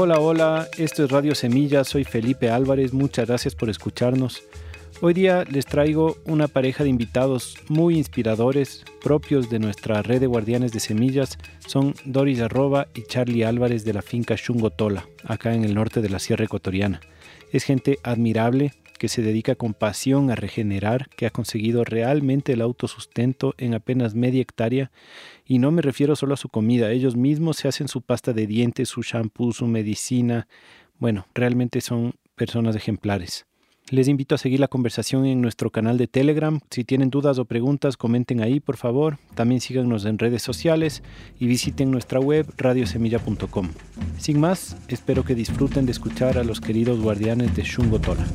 Hola, hola, esto es Radio Semilla, soy Felipe Álvarez, muchas gracias por escucharnos. Hoy día les traigo una pareja de invitados muy inspiradores, propios de nuestra red de guardianes de semillas, son Doris Arroba y Charlie Álvarez de la finca Tola, acá en el norte de la Sierra Ecuatoriana. Es gente admirable que se dedica con pasión a regenerar, que ha conseguido realmente el autosustento en apenas media hectárea. Y no me refiero solo a su comida, ellos mismos se hacen su pasta de dientes, su shampoo, su medicina. Bueno, realmente son personas ejemplares. Les invito a seguir la conversación en nuestro canal de Telegram. Si tienen dudas o preguntas, comenten ahí, por favor. También síganos en redes sociales y visiten nuestra web radiosemilla.com. Sin más, espero que disfruten de escuchar a los queridos guardianes de Shungotola.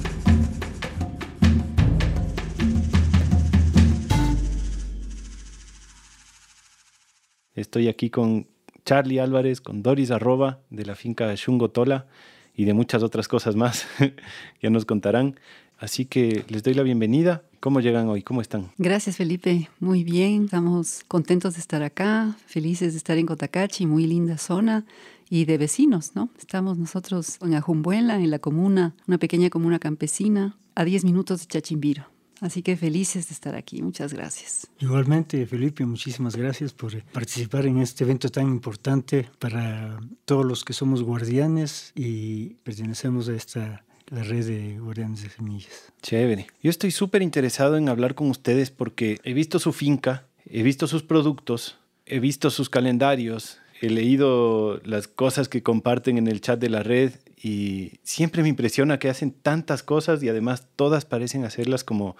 Estoy aquí con Charlie Álvarez, con Doris Arroba de la finca Shungotola y de muchas otras cosas más que nos contarán. Así que les doy la bienvenida. ¿Cómo llegan hoy? ¿Cómo están? Gracias, Felipe. Muy bien. Estamos contentos de estar acá, felices de estar en Cotacachi, muy linda zona y de vecinos, ¿no? Estamos nosotros en Ajumbuela, en la comuna, una pequeña comuna campesina, a 10 minutos de Chachimbiro. Así que felices de estar aquí. Muchas gracias. Igualmente, Felipe, muchísimas gracias por participar en este evento tan importante para todos los que somos guardianes y pertenecemos a esta la red de guardianes de semillas. Chévere. Yo estoy súper interesado en hablar con ustedes porque he visto su finca, he visto sus productos, he visto sus calendarios, he leído las cosas que comparten en el chat de la red y siempre me impresiona que hacen tantas cosas y además todas parecen hacerlas como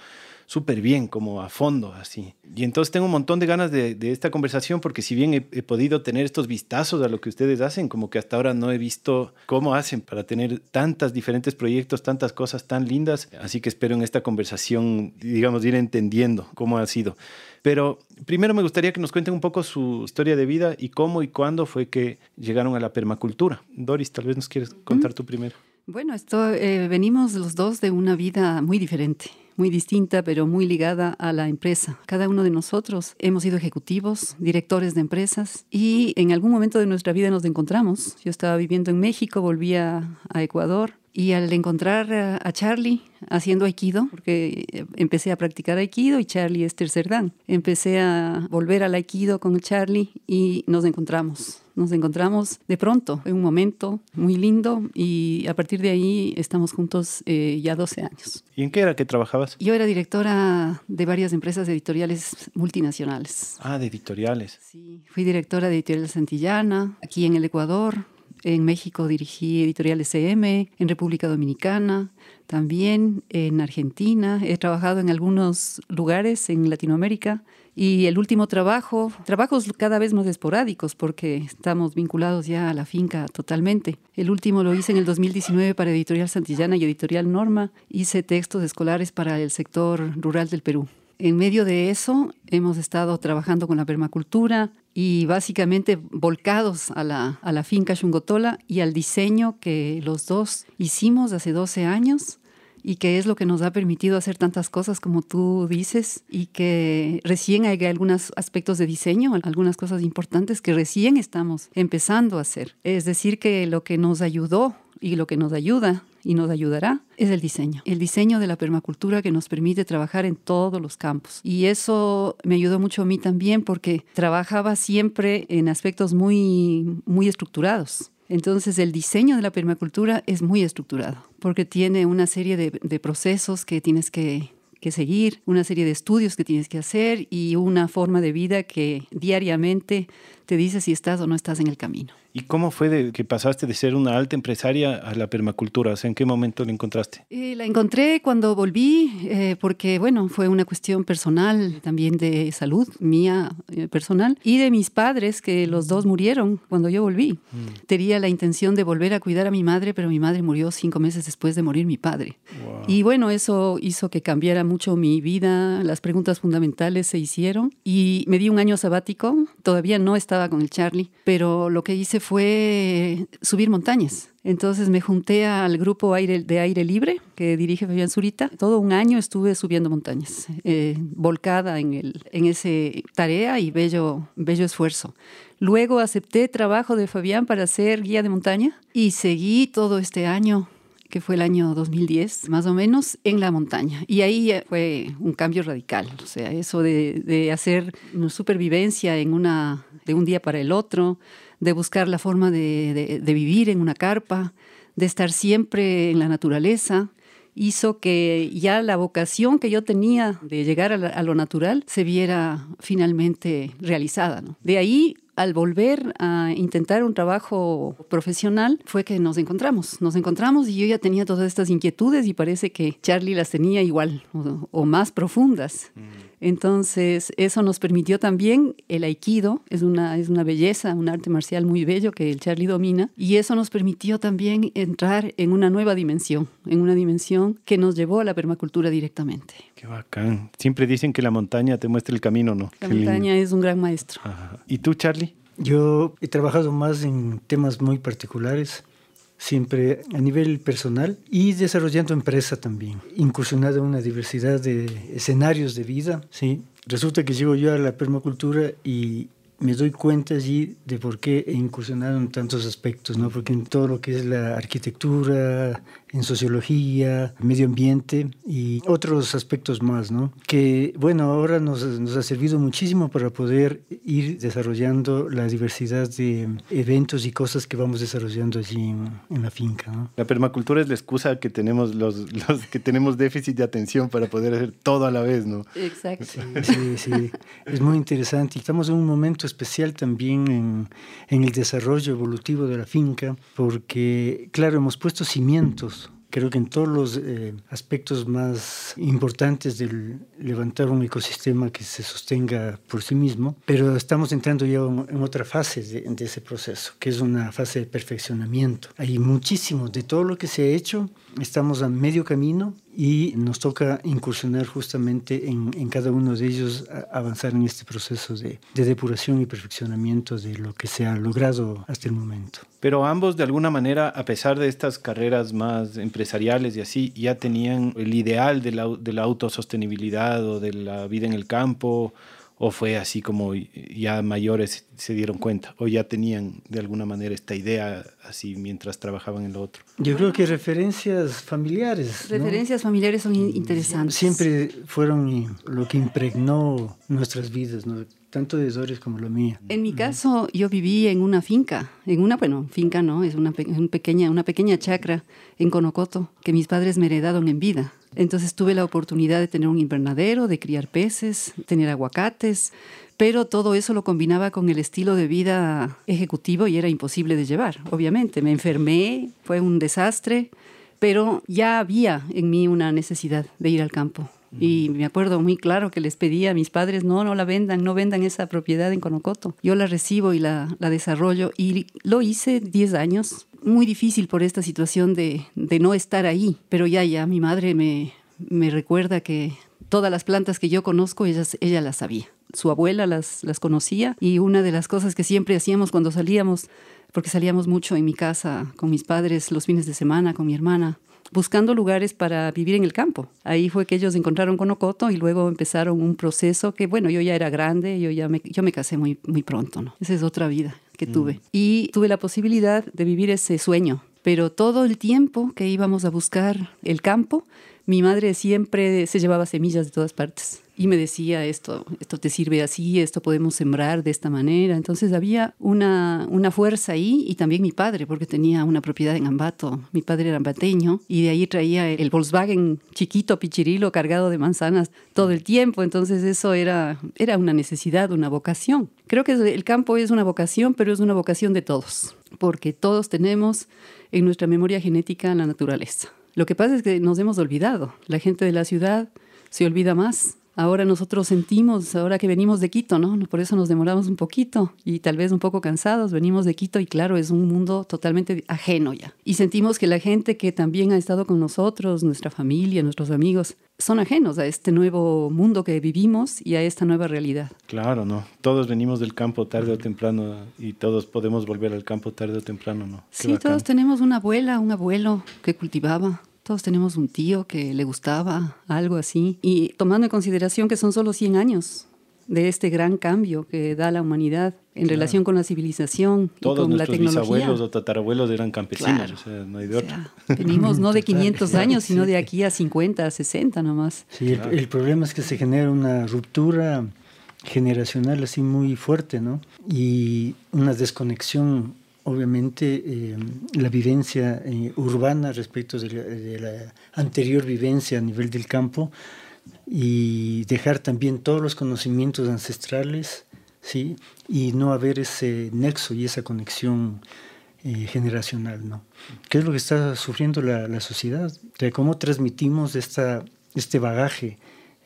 súper bien, como a fondo, así. Y entonces tengo un montón de ganas de, esta conversación porque si bien he, podido tener estos vistazos a lo que ustedes hacen, como que hasta ahora no he visto cómo hacen para tener tantas diferentes proyectos, tantas cosas tan lindas, así que espero en esta conversación, digamos, ir entendiendo cómo ha sido. Pero primero me gustaría que nos cuenten un poco su historia de vida y cómo y cuándo fue que llegaron a la permacultura. Doris, tal vez nos quieres contar tú primero. Bueno, esto, eh, venimos los dos de una vida muy diferente muy distinta, pero muy ligada a la empresa. Cada uno de nosotros hemos sido ejecutivos, directores de empresas y en algún momento de nuestra vida nos encontramos. Yo estaba viviendo en México, volvía a Ecuador y al encontrar a Charlie haciendo aikido, porque empecé a practicar aikido y Charlie es tercer dan, empecé a volver al aikido con Charlie y nos encontramos. Nos encontramos de pronto, en un momento muy lindo y a partir de ahí estamos juntos eh, ya 12 años. ¿Y en qué era que trabajabas? Yo era directora de varias empresas editoriales multinacionales. Ah, de editoriales. Sí, fui directora de Editorial Santillana, aquí en el Ecuador, en México dirigí Editorial SM, en República Dominicana, también en Argentina. He trabajado en algunos lugares en Latinoamérica. Y el último trabajo, trabajos cada vez más esporádicos porque estamos vinculados ya a la finca totalmente. El último lo hice en el 2019 para Editorial Santillana y Editorial Norma. Hice textos escolares para el sector rural del Perú. En medio de eso hemos estado trabajando con la permacultura y básicamente volcados a la, a la finca Shungotola y al diseño que los dos hicimos hace 12 años y que es lo que nos ha permitido hacer tantas cosas como tú dices y que recién hay algunos aspectos de diseño, algunas cosas importantes que recién estamos empezando a hacer. Es decir, que lo que nos ayudó y lo que nos ayuda y nos ayudará es el diseño. El diseño de la permacultura que nos permite trabajar en todos los campos. Y eso me ayudó mucho a mí también porque trabajaba siempre en aspectos muy, muy estructurados. Entonces el diseño de la permacultura es muy estructurado porque tiene una serie de, procesos que tienes que seguir, una serie de estudios que tienes que hacer y una forma de vida que diariamente te dice si estás o no estás en el camino. ¿Y cómo fue de que pasaste de ser una alta empresaria a la permacultura? O sea, ¿en qué momento la encontraste? Eh, la encontré cuando volví, eh, porque, bueno, fue una cuestión personal, también de salud mía eh, personal, y de mis padres, que los dos murieron cuando yo volví. Mm. Tenía la intención de volver a cuidar a mi madre, pero mi madre murió cinco meses después de morir mi padre. Y bueno, eso hizo que cambiara mucho mi vida, las preguntas fundamentales se hicieron, y me di un año sabático, todavía no estaba con el Charlie, pero lo que hice fue subir montañas. Entonces me junté al grupo de aire libre que dirige Fabián Zurita. Todo un año estuve subiendo montañas, eh, volcada en, el, en esa tarea y bello, bello esfuerzo. Luego acepté trabajo de Fabián para ser guía de montaña y seguí todo este año que fue el año 2010, más o menos, en la montaña. Y ahí fue un cambio radical. O sea, eso de, de hacer supervivencia en una, de un día para el otro, de buscar la forma de, vivir en una carpa, de estar siempre en la naturaleza, hizo que ya la vocación que yo tenía de llegar a, lo natural se viera finalmente realizada. De ahí al volver a intentar un trabajo profesional fue que nos encontramos. Nos encontramos y yo ya tenía todas estas inquietudes y parece que Charlie las tenía igual o, más profundas. Mm. Entonces, eso nos permitió también el aikido, es una, es una belleza, un arte marcial muy bello que el Charlie domina, y eso nos permitió también entrar en una nueva dimensión, en una dimensión que nos llevó a la permacultura directamente. Qué bacán. Siempre dicen que la montaña te muestra el camino, ¿no? La montaña es un gran maestro. ¿Y tú, Charlie? Yo he trabajado más en temas muy particulares siempre a nivel personal y desarrollando empresa también, incursionado en una diversidad de escenarios de vida, ¿sí? Resulta que llego yo a la permacultura y me doy cuenta allí de por qué he incursionado en tantos aspectos, ¿no? Porque en todo lo que es la arquitectura, en sociología, medio ambiente y otros aspectos más, ¿no? Que, bueno, ahora nos, nos, ha servido muchísimo para poder ir desarrollando la diversidad de eventos y cosas que vamos desarrollando allí en, la finca, ¿no? La permacultura es la excusa que tenemos los, los, que tenemos déficit de atención para poder hacer todo a la vez, ¿no? Exacto. Sí, sí, es muy interesante. Estamos en un momento especial también en, en el desarrollo evolutivo de la finca porque, claro, hemos puesto cimientos Creo que en todos los eh, aspectos más importantes del levantar un ecosistema que se sostenga por sí mismo, pero estamos entrando ya en, otra fase de, de, ese proceso, que es una fase de perfeccionamiento. Hay muchísimo de todo lo que se ha hecho, estamos a medio camino y nos toca incursionar justamente en, en cada uno de ellos, avanzar en este proceso de, de, depuración y perfeccionamiento de lo que se ha logrado hasta el momento. Pero ambos, de alguna manera, a pesar de estas carreras más empresariales y así, ya tenían el ideal de la, de la autosostenibilidad o de la vida en el campo o fue así como ya mayores se dieron cuenta o ya tenían de alguna manera esta idea así mientras trabajaban en lo otro? Yo creo que referencias familiares. Referencias familiares son interesantes. Siempre fueron lo que impregnó nuestras vidas, ¿no? tanto de Doris como lo mía. En mi caso, yo viví en una finca, en una, bueno, finca no, es una, pequeña, una pequeña chacra en Conocoto que mis padres me heredaron en vida. Entonces tuve la oportunidad de tener un invernadero, de criar peces, tener aguacates, pero todo eso lo combinaba con el estilo de vida ejecutivo y era imposible de llevar, obviamente. Me enfermé, fue un desastre, pero ya había en mí una necesidad de ir al campo. Y me acuerdo muy claro que les pedía a mis padres, no, no la vendan, no vendan esa propiedad en Conocoto. Yo la recibo y la, la desarrollo y lo hice 10 años. Muy difícil por esta situación de, de no estar ahí, pero ya, ya, mi madre me, me recuerda que todas las plantas que yo conozco, ella, ella las sabía. Su abuela las, las conocía y una de las cosas que siempre hacíamos cuando salíamos, porque salíamos mucho en mi casa con mis padres los fines de semana, con mi hermana, buscando lugares para vivir en el campo. Ahí fue que ellos encontraron con Ocoto y luego empezaron un proceso que, bueno, yo ya era grande, yo ya me, yo me casé muy, muy pronto, ¿no? Esa es otra vida que tuve. Mm. Y tuve la posibilidad de vivir ese sueño, pero todo el tiempo que íbamos a buscar el campo, mi madre siempre se llevaba semillas de todas partes y me decía esto, esto te sirve así, esto podemos sembrar de esta manera. Entonces había una, una fuerza ahí y también mi padre, porque tenía una propiedad en Ambato. Mi padre era ambateño y de ahí traía el Volkswagen chiquito, pichirilo, cargado de manzanas todo el tiempo. Entonces eso era, era una necesidad, una vocación. Creo que el campo es una vocación, pero es una vocación de todos, porque todos tenemos en nuestra memoria genética la naturaleza. Lo que pasa es que nos hemos olvidado. La gente de la ciudad se olvida más Ahora nosotros sentimos, ahora que venimos de Quito, ¿no? Por eso nos demoramos un poquito y tal vez un poco cansados. Venimos de Quito y claro, es un mundo totalmente ajeno ya. Y sentimos que la gente que también ha estado con nosotros, nuestra familia, nuestros amigos, son ajenos a este nuevo mundo que vivimos y a esta nueva realidad. Claro, ¿no? Todos venimos del campo tarde o temprano y todos podemos volver al campo tarde o temprano, ¿no? sí, todos tenemos una abuela, un abuelo que cultivaba todos tenemos un tío que le gustaba algo así. Y tomando en consideración que son solo 100 años de este gran cambio que da la humanidad en relación con la civilización Todos y con nuestros la tecnología. bisabuelos o tatarabuelos eran campesinos, o sea, no hay de otro. venimos no de 500 años, sino de aquí a 50, a 60 nomás. Sí, el, el problema es que se genera una ruptura generacional así muy fuerte, ¿no? Y una desconexión obviamente eh, la vivencia eh, urbana respecto de la, anterior vivencia a nivel del campo y dejar también todos los conocimientos ancestrales, ¿sí? Y no haber ese nexo y esa conexión eh, generacional, ¿no? ¿Qué es lo que está sufriendo la, la sociedad? De cómo transmitimos esta, este bagaje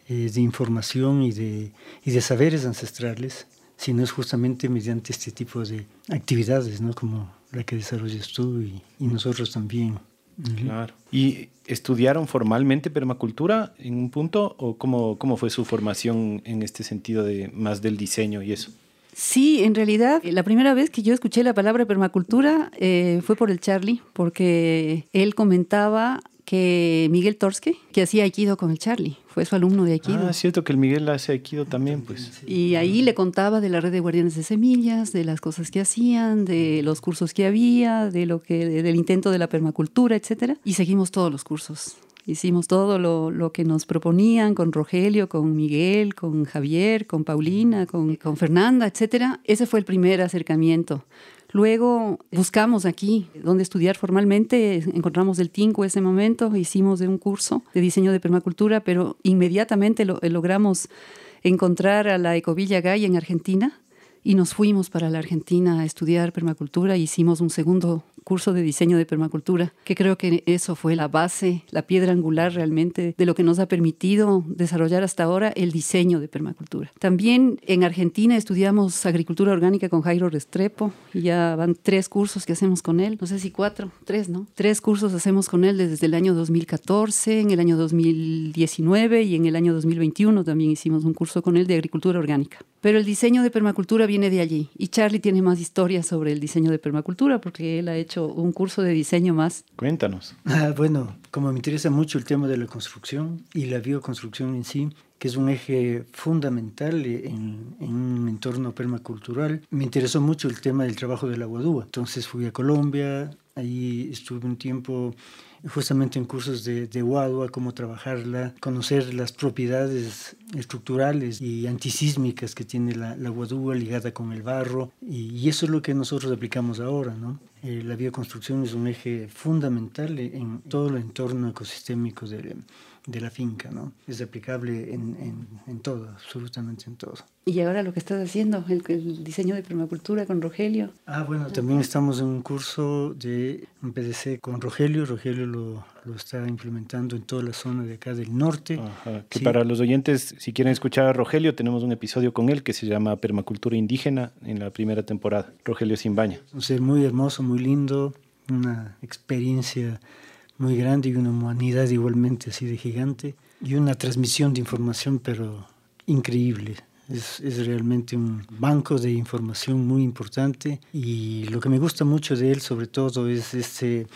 de información y de, y de saberes ancestrales sino es justamente mediante este tipo de actividades, ¿no? Como la que desarrollas tú y, y nosotros también. Claro. ¿Y estudiaron formalmente permacultura en un punto o cómo, cómo fue su formación en este sentido de más del diseño y eso? Sí, en realidad, la primera vez que yo escuché la palabra permacultura eh, fue por el Charlie, porque él comentaba que Miguel Torske, que hacía Aikido con el Charlie, fue su alumno de Aikido. Ah, es cierto que el Miguel hace Aikido también, pues. Y ahí le contaba de la red de guardianes de semillas, de las cosas que hacían, de los cursos que había, de lo que, del intento de la permacultura, etcétera. Y seguimos todos los cursos. Hicimos todo lo, lo, que nos proponían con Rogelio, con Miguel, con Javier, con Paulina, con, con Fernanda, etcétera. Ese fue el primer acercamiento. Luego buscamos aquí donde estudiar formalmente, encontramos el TINCO ese momento, hicimos de un curso de diseño de permacultura, pero inmediatamente lo, logramos encontrar a la Ecovilla Gay en Argentina y nos fuimos para la Argentina a estudiar permacultura. Hicimos un segundo curso de diseño de permacultura, que creo que eso fue la base, la piedra angular realmente de lo que nos ha permitido desarrollar hasta ahora el diseño de permacultura. También en Argentina estudiamos agricultura orgánica con Jairo Restrepo, y ya van tres cursos que hacemos con él, no sé si cuatro, tres, ¿no? Tres cursos hacemos con él desde el año 2014, en el año 2019 y en el año 2021 también hicimos un curso con él de agricultura orgánica. Pero el diseño de permacultura viene de allí. Y Charlie tiene más historias sobre el diseño de permacultura porque él ha hecho un curso de diseño más. Cuéntanos. Ah, bueno, como me interesa mucho el tema de la construcción y la bioconstrucción en sí, que es un eje fundamental en, en, un entorno permacultural, me interesó mucho el tema del trabajo de la guadúa. Entonces fui a Colombia, ahí estuve un tiempo justamente en cursos de, de Wadua, cómo trabajarla, conocer las propiedades estructurales y antisísmicas que tiene la, la ligada con el barro, y, y, eso es lo que nosotros aplicamos ahora, ¿no? Eh, la bioconstrucción es un eje fundamental en todo el entorno ecosistémico de, de la finca, ¿no? Es aplicable en, en, en, todo, absolutamente en todo. Y ahora lo que estás haciendo, el, el, diseño de permacultura con Rogelio. Ah, bueno, también estamos en un curso de un PDC con Rogelio. Rogelio lo, lo está implementando en toda la zona de acá del norte. Ajá, que sí. para los oyentes, si quieren escuchar a Rogelio, tenemos un episodio con él que se llama Permacultura Indígena en la primera temporada. Rogelio Simbaña. Un ser muy hermoso, muy lindo, una experiencia muy grande y una humanidad igualmente así de gigante y una transmisión de información pero increíble. Es, es, realmente un banco de información muy importante y lo que me gusta mucho de él sobre todo es este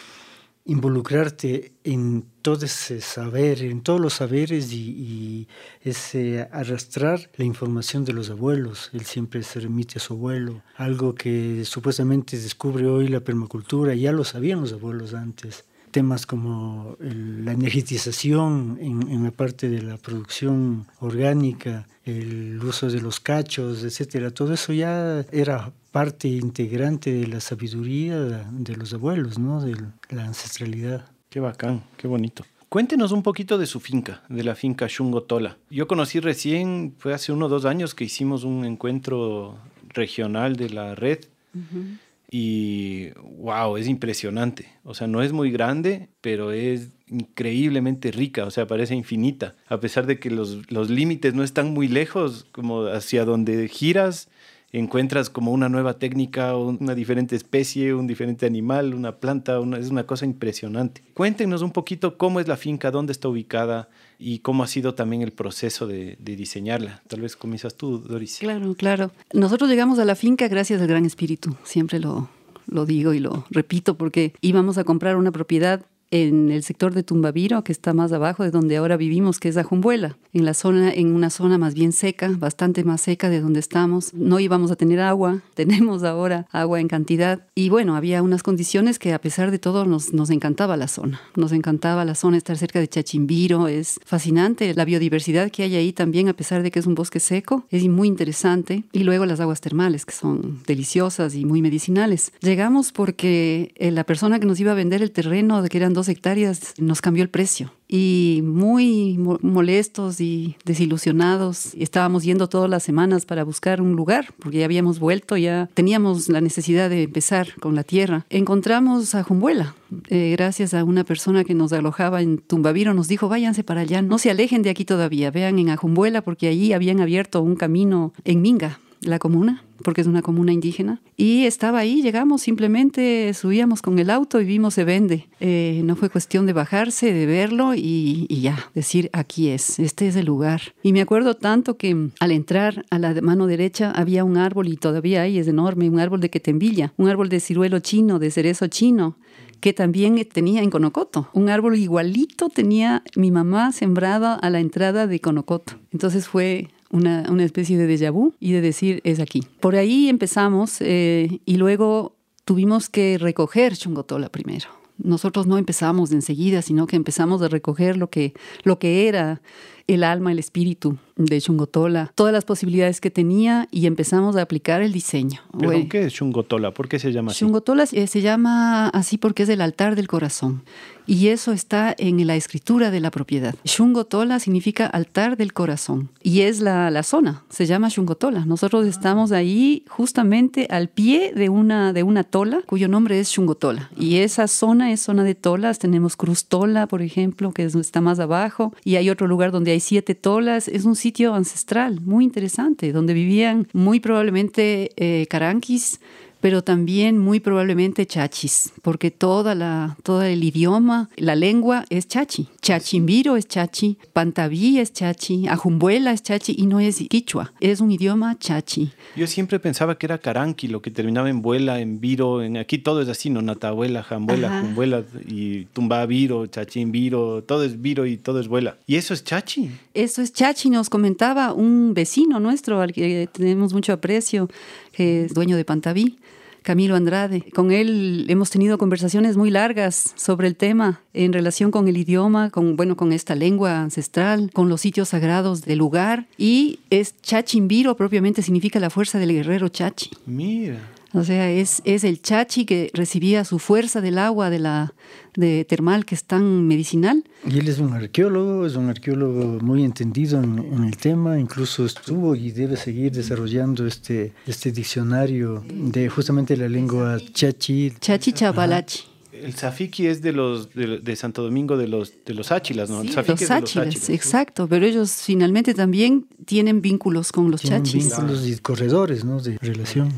involucrarte en todo ese saber, en todos los saberes y, y, ese arrastrar la información de los abuelos. Él siempre se remite a su abuelo, algo que supuestamente descubre hoy la permacultura, ya lo sabían los abuelos antes temas como el, la energetización en, en, la parte de la producción orgánica, el uso de los cachos, etcétera, todo eso ya era parte integrante de la sabiduría de los abuelos, ¿no? de la ancestralidad. Qué bacán, qué bonito. Cuéntenos un poquito de su finca, de la finca Shungo Tola. Yo conocí recién, fue hace uno o dos años que hicimos un encuentro regional de la red. Uh -huh y wow, es impresionante. O sea, no es muy grande, pero es increíblemente rica, o sea, parece infinita, a pesar de que los, los límites no están muy lejos, como hacia donde giras, encuentras como una nueva técnica, una diferente especie, un diferente animal, una planta, es una cosa impresionante. Cuéntenos un poquito cómo es la finca, dónde está ubicada y cómo ha sido también el proceso de, diseñarla. Tal vez comienzas tú, Doris. Claro, claro. Nosotros llegamos a la finca gracias al Gran Espíritu, siempre lo, lo digo y lo repito porque íbamos a comprar una propiedad en el sector de Tumbaviro, que está más abajo de donde ahora vivimos, que es Ajumbuela, en la zona, en una zona más bien seca, bastante más seca de donde estamos. No íbamos a tener agua, tenemos ahora agua en cantidad. Y bueno, había unas condiciones que a pesar de todo nos, nos encantaba la zona. Nos encantaba la zona, estar cerca de Chachimbiro, es fascinante. La biodiversidad que hay ahí también, a pesar de que es un bosque seco, es muy interesante. Y luego las aguas termales, que son deliciosas y muy medicinales. Llegamos porque eh, la persona que nos iba a vender el terreno, de que eran dos hectáreas, nos cambió el precio. Y muy molestos y desilusionados, estábamos yendo todas las semanas para buscar un lugar, porque ya habíamos vuelto, ya teníamos la necesidad de empezar con la tierra. Encontramos a Jumbuela, eh, gracias a una persona que nos alojaba en Tumbaviro, nos dijo, váyanse para allá, no se alejen de aquí todavía, vean en Ajumbuela, porque allí habían abierto un camino en Minga, la comuna porque es una comuna indígena. Y estaba ahí, llegamos, simplemente subíamos con el auto y vimos se vende. Eh, no fue cuestión de bajarse, de verlo y, ya, decir aquí es, este es el lugar. Y me acuerdo tanto que al entrar a la mano derecha había un árbol y todavía ahí es enorme, un árbol de quetembilla, un árbol de ciruelo chino, de cerezo chino que también tenía en Conocoto. Un árbol igualito tenía mi mamá sembrada a la entrada de Conocoto. Entonces fue una, una especie de déjà vu y de decir es aquí. Por ahí empezamos eh, y luego tuvimos que recoger Chungotola primero. Nosotros no empezamos de enseguida, sino que empezamos a recoger lo que, lo que era el alma, el espíritu de Chungotola, todas las posibilidades que tenía y empezamos a aplicar el diseño. ¿Pero qué es Chungotola? ¿Por qué se llama así? Chungotola eh, se llama así porque es el altar del corazón y eso está en la escritura de la propiedad. Shungotola significa altar del corazón y es la, la zona, se llama Shungotola. Nosotros estamos ahí justamente al pie de una, de una tola cuyo nombre es Shungotola y esa zona es zona de tolas. Tenemos Cruz Tola, por ejemplo, que está más abajo y hay otro lugar donde hay siete tolas. Es un sitio ancestral muy interesante donde vivían muy probablemente eh, caranquis pero también muy probablemente chachis, porque toda la, todo el idioma, la lengua es chachi. Chachimbiro es chachi, pantabí es chachi, ajumbuela es chachi y no es quichua, es un idioma chachi. Yo siempre pensaba que era caranqui, lo que terminaba en vuela, en viro, en aquí todo es así, no natabuela, jambuela, jumbuela y tumba viro, chachimbiro, todo es viro y todo es vuela. ¿Y eso es chachi? Eso es chachi, nos comentaba un vecino nuestro al que tenemos mucho aprecio, que es dueño de Pantabí Camilo Andrade. Con él hemos tenido conversaciones muy largas sobre el tema en relación con el idioma, con, bueno, con esta lengua ancestral, con los sitios sagrados del lugar. Y es Chachimbiro, propiamente significa la fuerza del guerrero Chachi. Mira. O sea, es, es el chachi que recibía su fuerza del agua de la de termal que es tan medicinal. Y él es un arqueólogo, es un arqueólogo muy entendido en, el tema, incluso estuvo y debe seguir desarrollando este, este diccionario de justamente la lengua chachi. Chachi chabalachi el Zafiki es de los de, Santo Domingo de los de los Áchilas, ¿no? los, Áchilas, exacto, pero ellos finalmente también tienen vínculos con los tienen chachis. Vínculos y corredores, ¿no? De relación.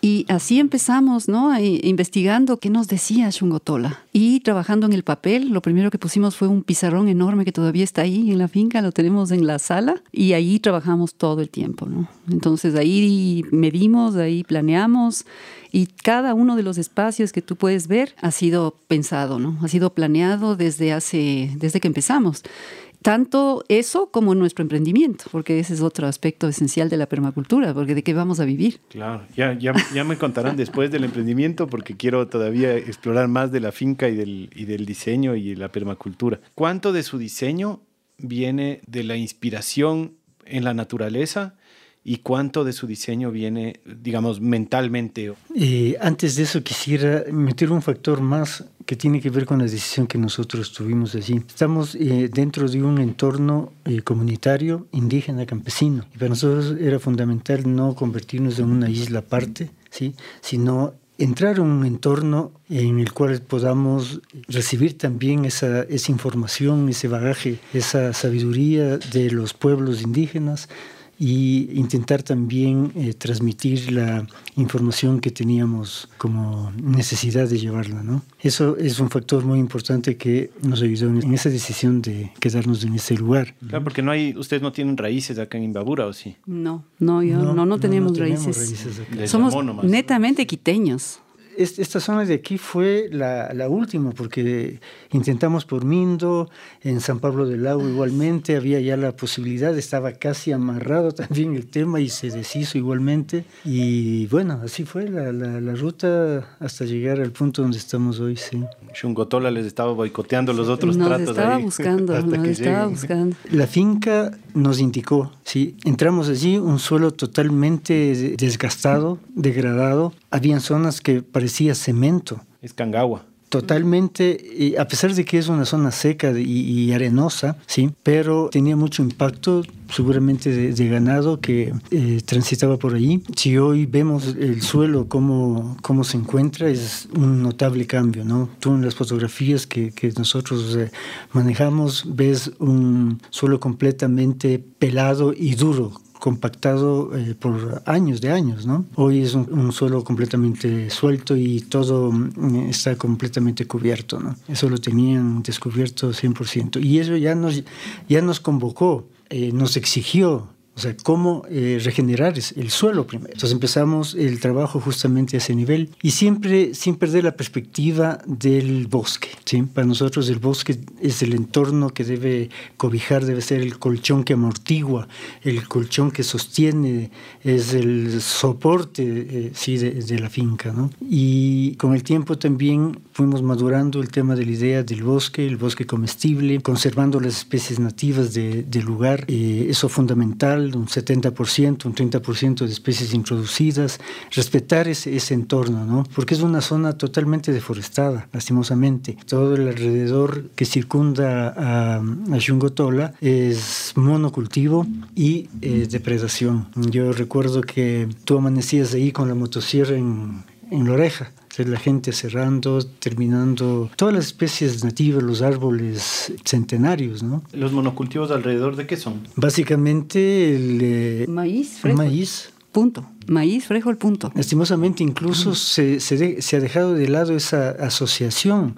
Y así empezamos, ¿no? investigando qué nos decía Shungotola y trabajando en el papel. Lo primero que pusimos fue un pizarrón enorme que todavía está ahí en la finca, lo tenemos en la sala y ahí trabajamos todo el tiempo, ¿no? Entonces ahí medimos, ahí planeamos y cada uno de los espacios que tú puedes ver ha sido pensado, ¿no? Ha sido planeado desde hace, desde que empezamos. Tanto eso como nuestro emprendimiento, porque ese es otro aspecto esencial de la permacultura, porque de qué vamos a vivir. Claro, ya, ya, ya me contarán después del emprendimiento, porque quiero todavía explorar más de la finca y del, y del diseño y la permacultura. ¿Cuánto de su diseño viene de la inspiración en la naturaleza y cuánto de su diseño viene, digamos, mentalmente. Eh, antes de eso quisiera meter un factor más que tiene que ver con la decisión que nosotros tuvimos allí. Estamos eh, dentro de un entorno eh, comunitario, indígena, campesino. Y para nosotros era fundamental no convertirnos en una isla aparte, ¿sí? sino entrar a un entorno en el cual podamos recibir también esa, esa información, ese bagaje, esa sabiduría de los pueblos indígenas, y intentar también eh, transmitir la información que teníamos como necesidad de llevarla. ¿no? Eso es un factor muy importante que nos ayudó en esa decisión de quedarnos en ese lugar. Claro, porque no hay, ustedes no tienen raíces acá en Imbabura, ¿o sí? No, no, yo, no, no, tenemos, raíces. Somos netamente quiteños esta zona de aquí fue la, la, última, porque intentamos por Mindo, en San Pablo del Lago igualmente, había ya la posibilidad, estaba casi amarrado también el tema y se deshizo igualmente. Y bueno, así fue la, la, la ruta hasta llegar al punto donde estamos hoy, sí. Shungotola les estaba boicoteando los otros nos tratos estaba buscando, nos estaba buscando. La finca nos indicó, sí, entramos allí, un suelo totalmente desgastado, degradado, habían zonas que parecía cemento. Es Cangagua. Totalmente, a pesar de que es una zona seca y, arenosa, sí, pero tenía mucho impacto seguramente de, ganado que eh, transitaba por allí. Si hoy vemos el suelo cómo, cómo se encuentra, es un notable cambio, ¿no? Tú en las fotografías que, que nosotros eh, manejamos ves un suelo completamente pelado y duro, compactado eh, por años de años, ¿no? Hoy es un, suelo completamente suelto y todo mm, está completamente cubierto, ¿no? Eso lo tenían descubierto 100%. Y eso ya nos, ya nos convocó, eh, nos exigió o sea, cómo eh, regenerar el suelo primero. Entonces empezamos el trabajo justamente a ese nivel y siempre sin perder la perspectiva del bosque. ¿sí? Para nosotros el bosque es el entorno que debe cobijar, debe ser el colchón que amortigua, el colchón que sostiene, es el soporte eh, sí, de, la finca. ¿no? Y con el tiempo también fuimos madurando el tema de la idea del bosque, el bosque comestible, conservando las especies nativas del lugar. Eh, eso fundamental un 70%, un 30% de especies introducidas, respetar ese, entorno, ¿no? Porque es una zona totalmente deforestada, lastimosamente. Todo el alrededor que circunda a, a Xungotola es monocultivo y eh, depredación. Yo recuerdo que tú amanecías ahí con la motosierra en, en la oreja la gente cerrando, terminando todas las especies nativas, los árboles centenarios, ¿no? ¿Los monocultivos alrededor de qué son? Básicamente el... Eh, maíz, frijol. Maíz. Punto. Maíz, frijol, punto. Lastimosamente incluso se, se, se ha dejado de lado esa asociación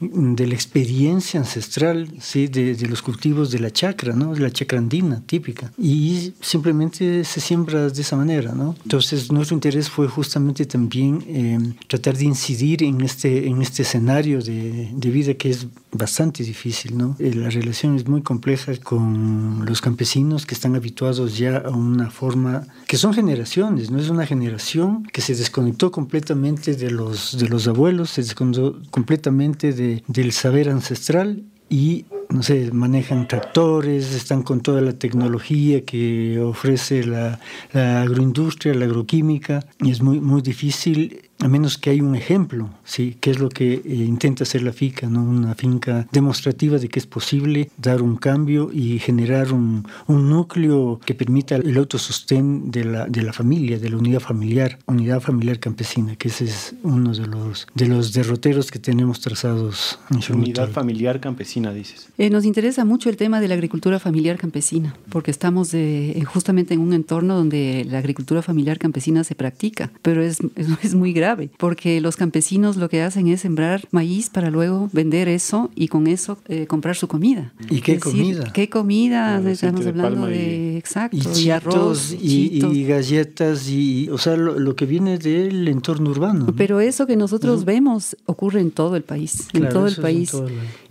de la experiencia ancestral ¿sí? de, los cultivos de la chacra, ¿no? de la chacra andina típica. Y simplemente se siembra de esa manera. ¿no? Entonces, nuestro interés fue justamente también eh, tratar de incidir en este, en este escenario de, de vida que es bastante difícil. ¿no? Eh, la relación es muy compleja con los campesinos que están habituados ya a una forma, que son generaciones, no es una generación que se desconectó completamente de los, de los abuelos, se desconectó completamente de del saber ancestral y no sé, manejan tractores, están con toda la tecnología que ofrece la, la, agroindustria, la agroquímica, y es muy, muy difícil a menos que hay un ejemplo, ¿sí? que es lo que eh, intenta hacer la finca, ¿no? una finca demostrativa de que es posible dar un cambio y generar un, un núcleo que permita el autosostén de la, de la familia, de la unidad familiar, unidad familiar campesina, que ese es uno de los, de los derroteros que tenemos trazados en Unidad familiar campesina, dices. Eh, nos interesa mucho el tema de la agricultura familiar campesina, porque estamos de, justamente en un entorno donde la agricultura familiar campesina se practica, pero es, es, es muy grave porque los campesinos lo que hacen es sembrar maíz para luego vender eso y con eso eh, comprar su comida. ¿Y qué comida? ¿Qué comida? Estamos hablando de, exacto, y, arroz, y, galletas, y, o sea, lo, que viene del entorno urbano. Pero eso que nosotros vemos ocurre en todo el país, en todo el país.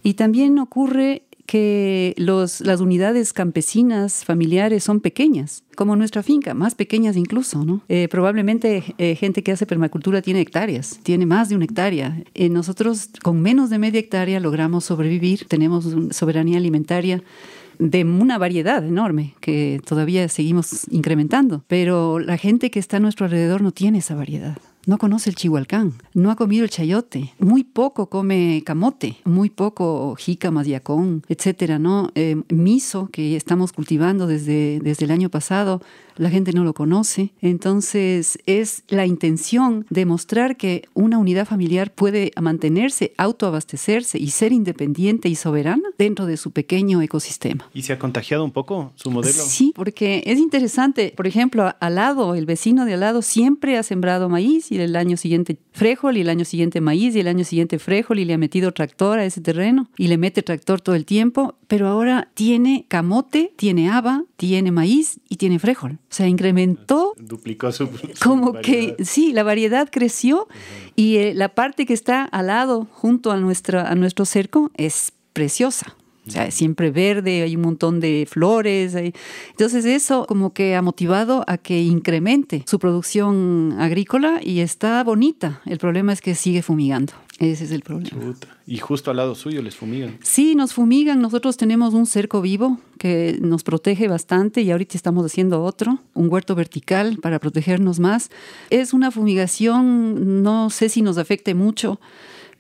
Y también ocurre que los, las unidades campesinas familiares son pequeñas, como nuestra finca, más pequeñas incluso, ¿no? Eh, probablemente eh, gente que hace permacultura tiene hectáreas, tiene más de una hectárea. Eh, nosotros con menos de media hectárea logramos sobrevivir, tenemos soberanía alimentaria de una variedad enorme que todavía seguimos incrementando, pero la gente que está a nuestro alrededor no tiene esa variedad no conoce el chihualcán, no ha comido el chayote, muy poco come camote, muy poco jícama, yacón, etcétera, ¿no? Eh, miso, que estamos cultivando desde, desde el año pasado, la gente no lo conoce. Entonces es la intención de mostrar que una unidad familiar puede mantenerse, autoabastecerse y ser independiente y soberana dentro de su pequeño ecosistema. ¿Y se ha contagiado un poco su modelo? Sí, porque es interesante. Por ejemplo, al lado, el vecino de al lado siempre ha sembrado maíz y el año siguiente frijol y el año siguiente maíz y el año siguiente frijol y le ha metido tractor a ese terreno y le mete tractor todo el tiempo, pero ahora tiene camote, tiene haba, tiene maíz y tiene frijol. O sea, incrementó. Duplicó su. como que sí, la variedad creció y eh, la parte que está al lado, junto a, nuestra, a nuestro cerco, es preciosa. O sea, siempre verde, hay un montón de flores. Entonces eso como que ha motivado a que incremente su producción agrícola y está bonita. El problema es que sigue fumigando. Ese es el problema. Y justo al lado suyo les fumigan. Sí, nos fumigan. Nosotros tenemos un cerco vivo que nos protege bastante y ahorita estamos haciendo otro, un huerto vertical para protegernos más. Es una fumigación, no sé si nos afecte mucho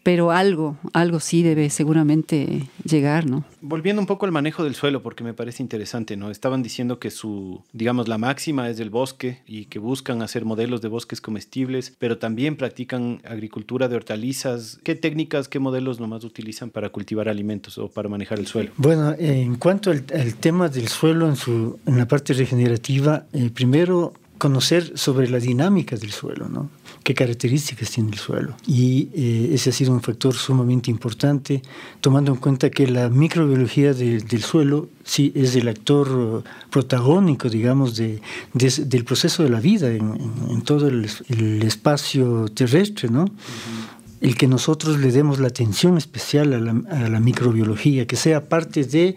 pero algo, algo sí debe seguramente llegar, ¿no? Volviendo un poco al manejo del suelo, porque me parece interesante, ¿no? Estaban diciendo que su, digamos, la máxima es del bosque y que buscan hacer modelos de bosques comestibles, pero también practican agricultura de hortalizas. ¿Qué técnicas, qué modelos nomás utilizan para cultivar alimentos o para manejar el suelo? Bueno, en cuanto al, tema del suelo en, su, en la parte regenerativa, eh, primero conocer sobre la dinámica del suelo, ¿no? Qué características tiene el suelo. Y eh, ese ha sido un factor sumamente importante, tomando en cuenta que la microbiología del suelo sí es el actor protagónico, digamos, de, del proceso de la vida en, todo el, espacio terrestre, ¿no? El que nosotros le demos la atención especial a la, a la microbiología, que sea parte de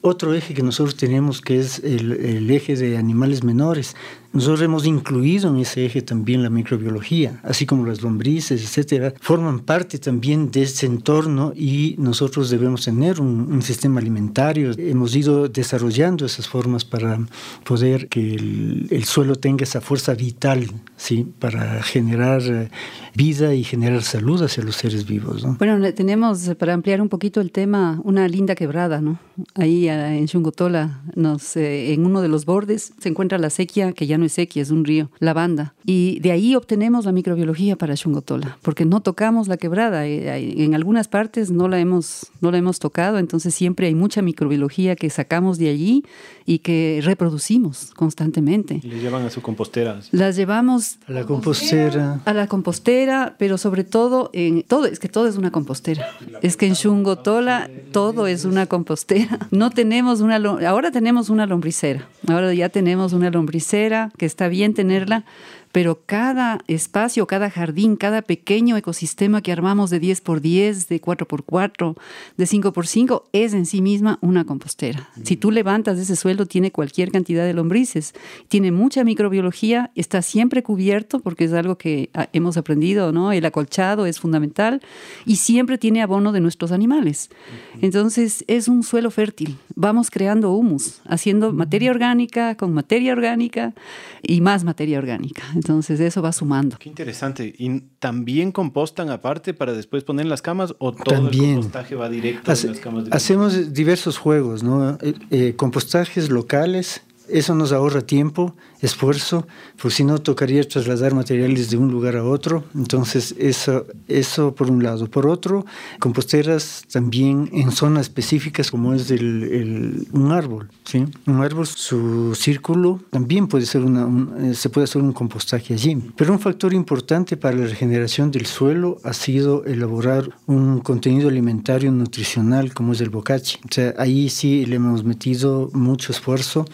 otro eje que nosotros tenemos que es el, el, eje de animales menores. Nosotros hemos incluido en ese eje también la microbiología, así como las lombrices, etcétera, forman parte también de ese entorno y nosotros debemos tener un, sistema alimentario. Hemos ido desarrollando esas formas para poder que el, suelo tenga esa fuerza vital, ¿sí? para generar eh, vida y generar salud hacia los seres vivos. Bueno, tenemos, para ampliar un poquito el tema, una linda quebrada, ¿no? Ahí eh, en Chungotola, nos, eh, en uno de los bordes, se encuentra la sequía que ya no es sequía, es un río, lavanda. Y de ahí obtenemos la microbiología para Chungotola, porque no tocamos la quebrada. Eh, en algunas partes no la hemos, no la hemos tocado, entonces siempre hay mucha microbiología que sacamos de allí y que reproducimos constantemente. Y les llevan a su compostera. Las llevamos a la compostera. A la compostera, pero sobre todo en todo, es que todo es una compostera. Es que en Chungotola todo es una compostera. No tenemos una ahora tenemos una lombricera. Ahora ya tenemos una lombricera que está bien tenerla, pero cada espacio, cada jardín, cada pequeño ecosistema que armamos de 10 por 10, de 4 por 4, de 5 por 5, es en sí misma una compostera. Si tú levantas ese suelo, tiene cualquier cantidad de lombrices, tiene mucha microbiología, está siempre cubierto, porque es algo que ah, hemos aprendido, ¿no? El acolchado es fundamental y siempre tiene abono de nuestros animales. Entonces, es un suelo fértil. Vamos creando humus, haciendo materia orgánica con materia orgánica y más materia orgánica. Entonces eso va sumando. Qué interesante. ¿Y también compostan aparte para después poner en las camas o todo el compostaje va directo a las camas? hacemos diversos juegos, ¿no? Eh, eh, compostajes locales, eso nos ahorra tiempo esfuerzo, pues si no tocaría trasladar materiales de un lugar a otro. Entonces, eso, eso por un lado. Por otro, composteras también en zonas específicas como es el, un árbol. ¿sí? Un árbol, su círculo también puede ser una, eh, se puede hacer un compostaje allí. Pero un factor importante para la regeneración del suelo ha sido elaborar un contenido alimentario nutricional como es el bocachi. O sea, ahí sí le hemos metido mucho esfuerzo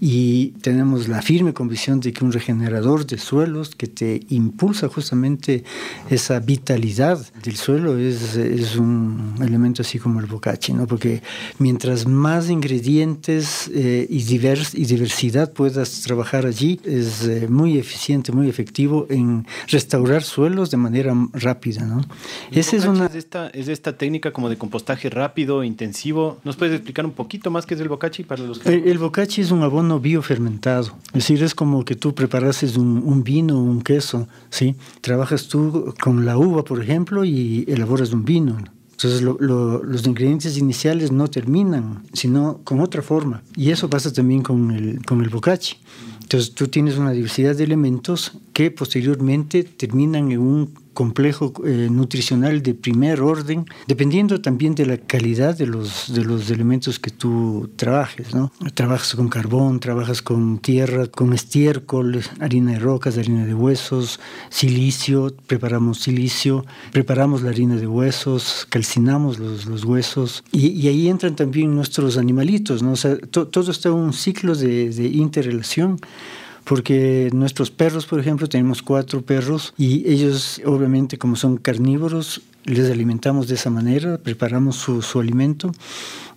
y tenemos la firme con visión de que un regenerador de suelos que te impulsa justamente esa vitalidad del suelo es, es un elemento así como el bocachi, ¿no? porque mientras más ingredientes eh, y, divers, y diversidad puedas trabajar allí, es eh, muy eficiente, muy efectivo en restaurar suelos de manera rápida. ¿no? Esa es, una... es, esta, es esta técnica como de compostaje rápido, intensivo. ¿Nos puedes explicar un poquito más qué es el bocachi para los que... El, el bocachi es un abono biofermentado. Es decir, es como que tú preparases un, un vino un queso, ¿sí? Trabajas tú con la uva, por ejemplo, y elaboras un vino. Entonces los ingredientes iniciales no terminan, sino con otra forma. Y eso pasa también con el, con el bocachi. Entonces tú tienes una diversidad de elementos que posteriormente terminan en un complejo eh, nutricional de primer orden, dependiendo también de la calidad de los, de los elementos que tú trabajes. ¿no? Trabajas con carbón, trabajas con tierra, con estiércol, harina de rocas, harina de huesos, silicio, preparamos silicio, preparamos la harina de huesos, calcinamos los, los huesos y, y, ahí entran también nuestros animalitos. ¿no? O sea, todo está un ciclo de, de interrelación porque nuestros perros, por ejemplo, tenemos cuatro perros y ellos, obviamente, como son carnívoros, les alimentamos de esa manera, preparamos su, su alimento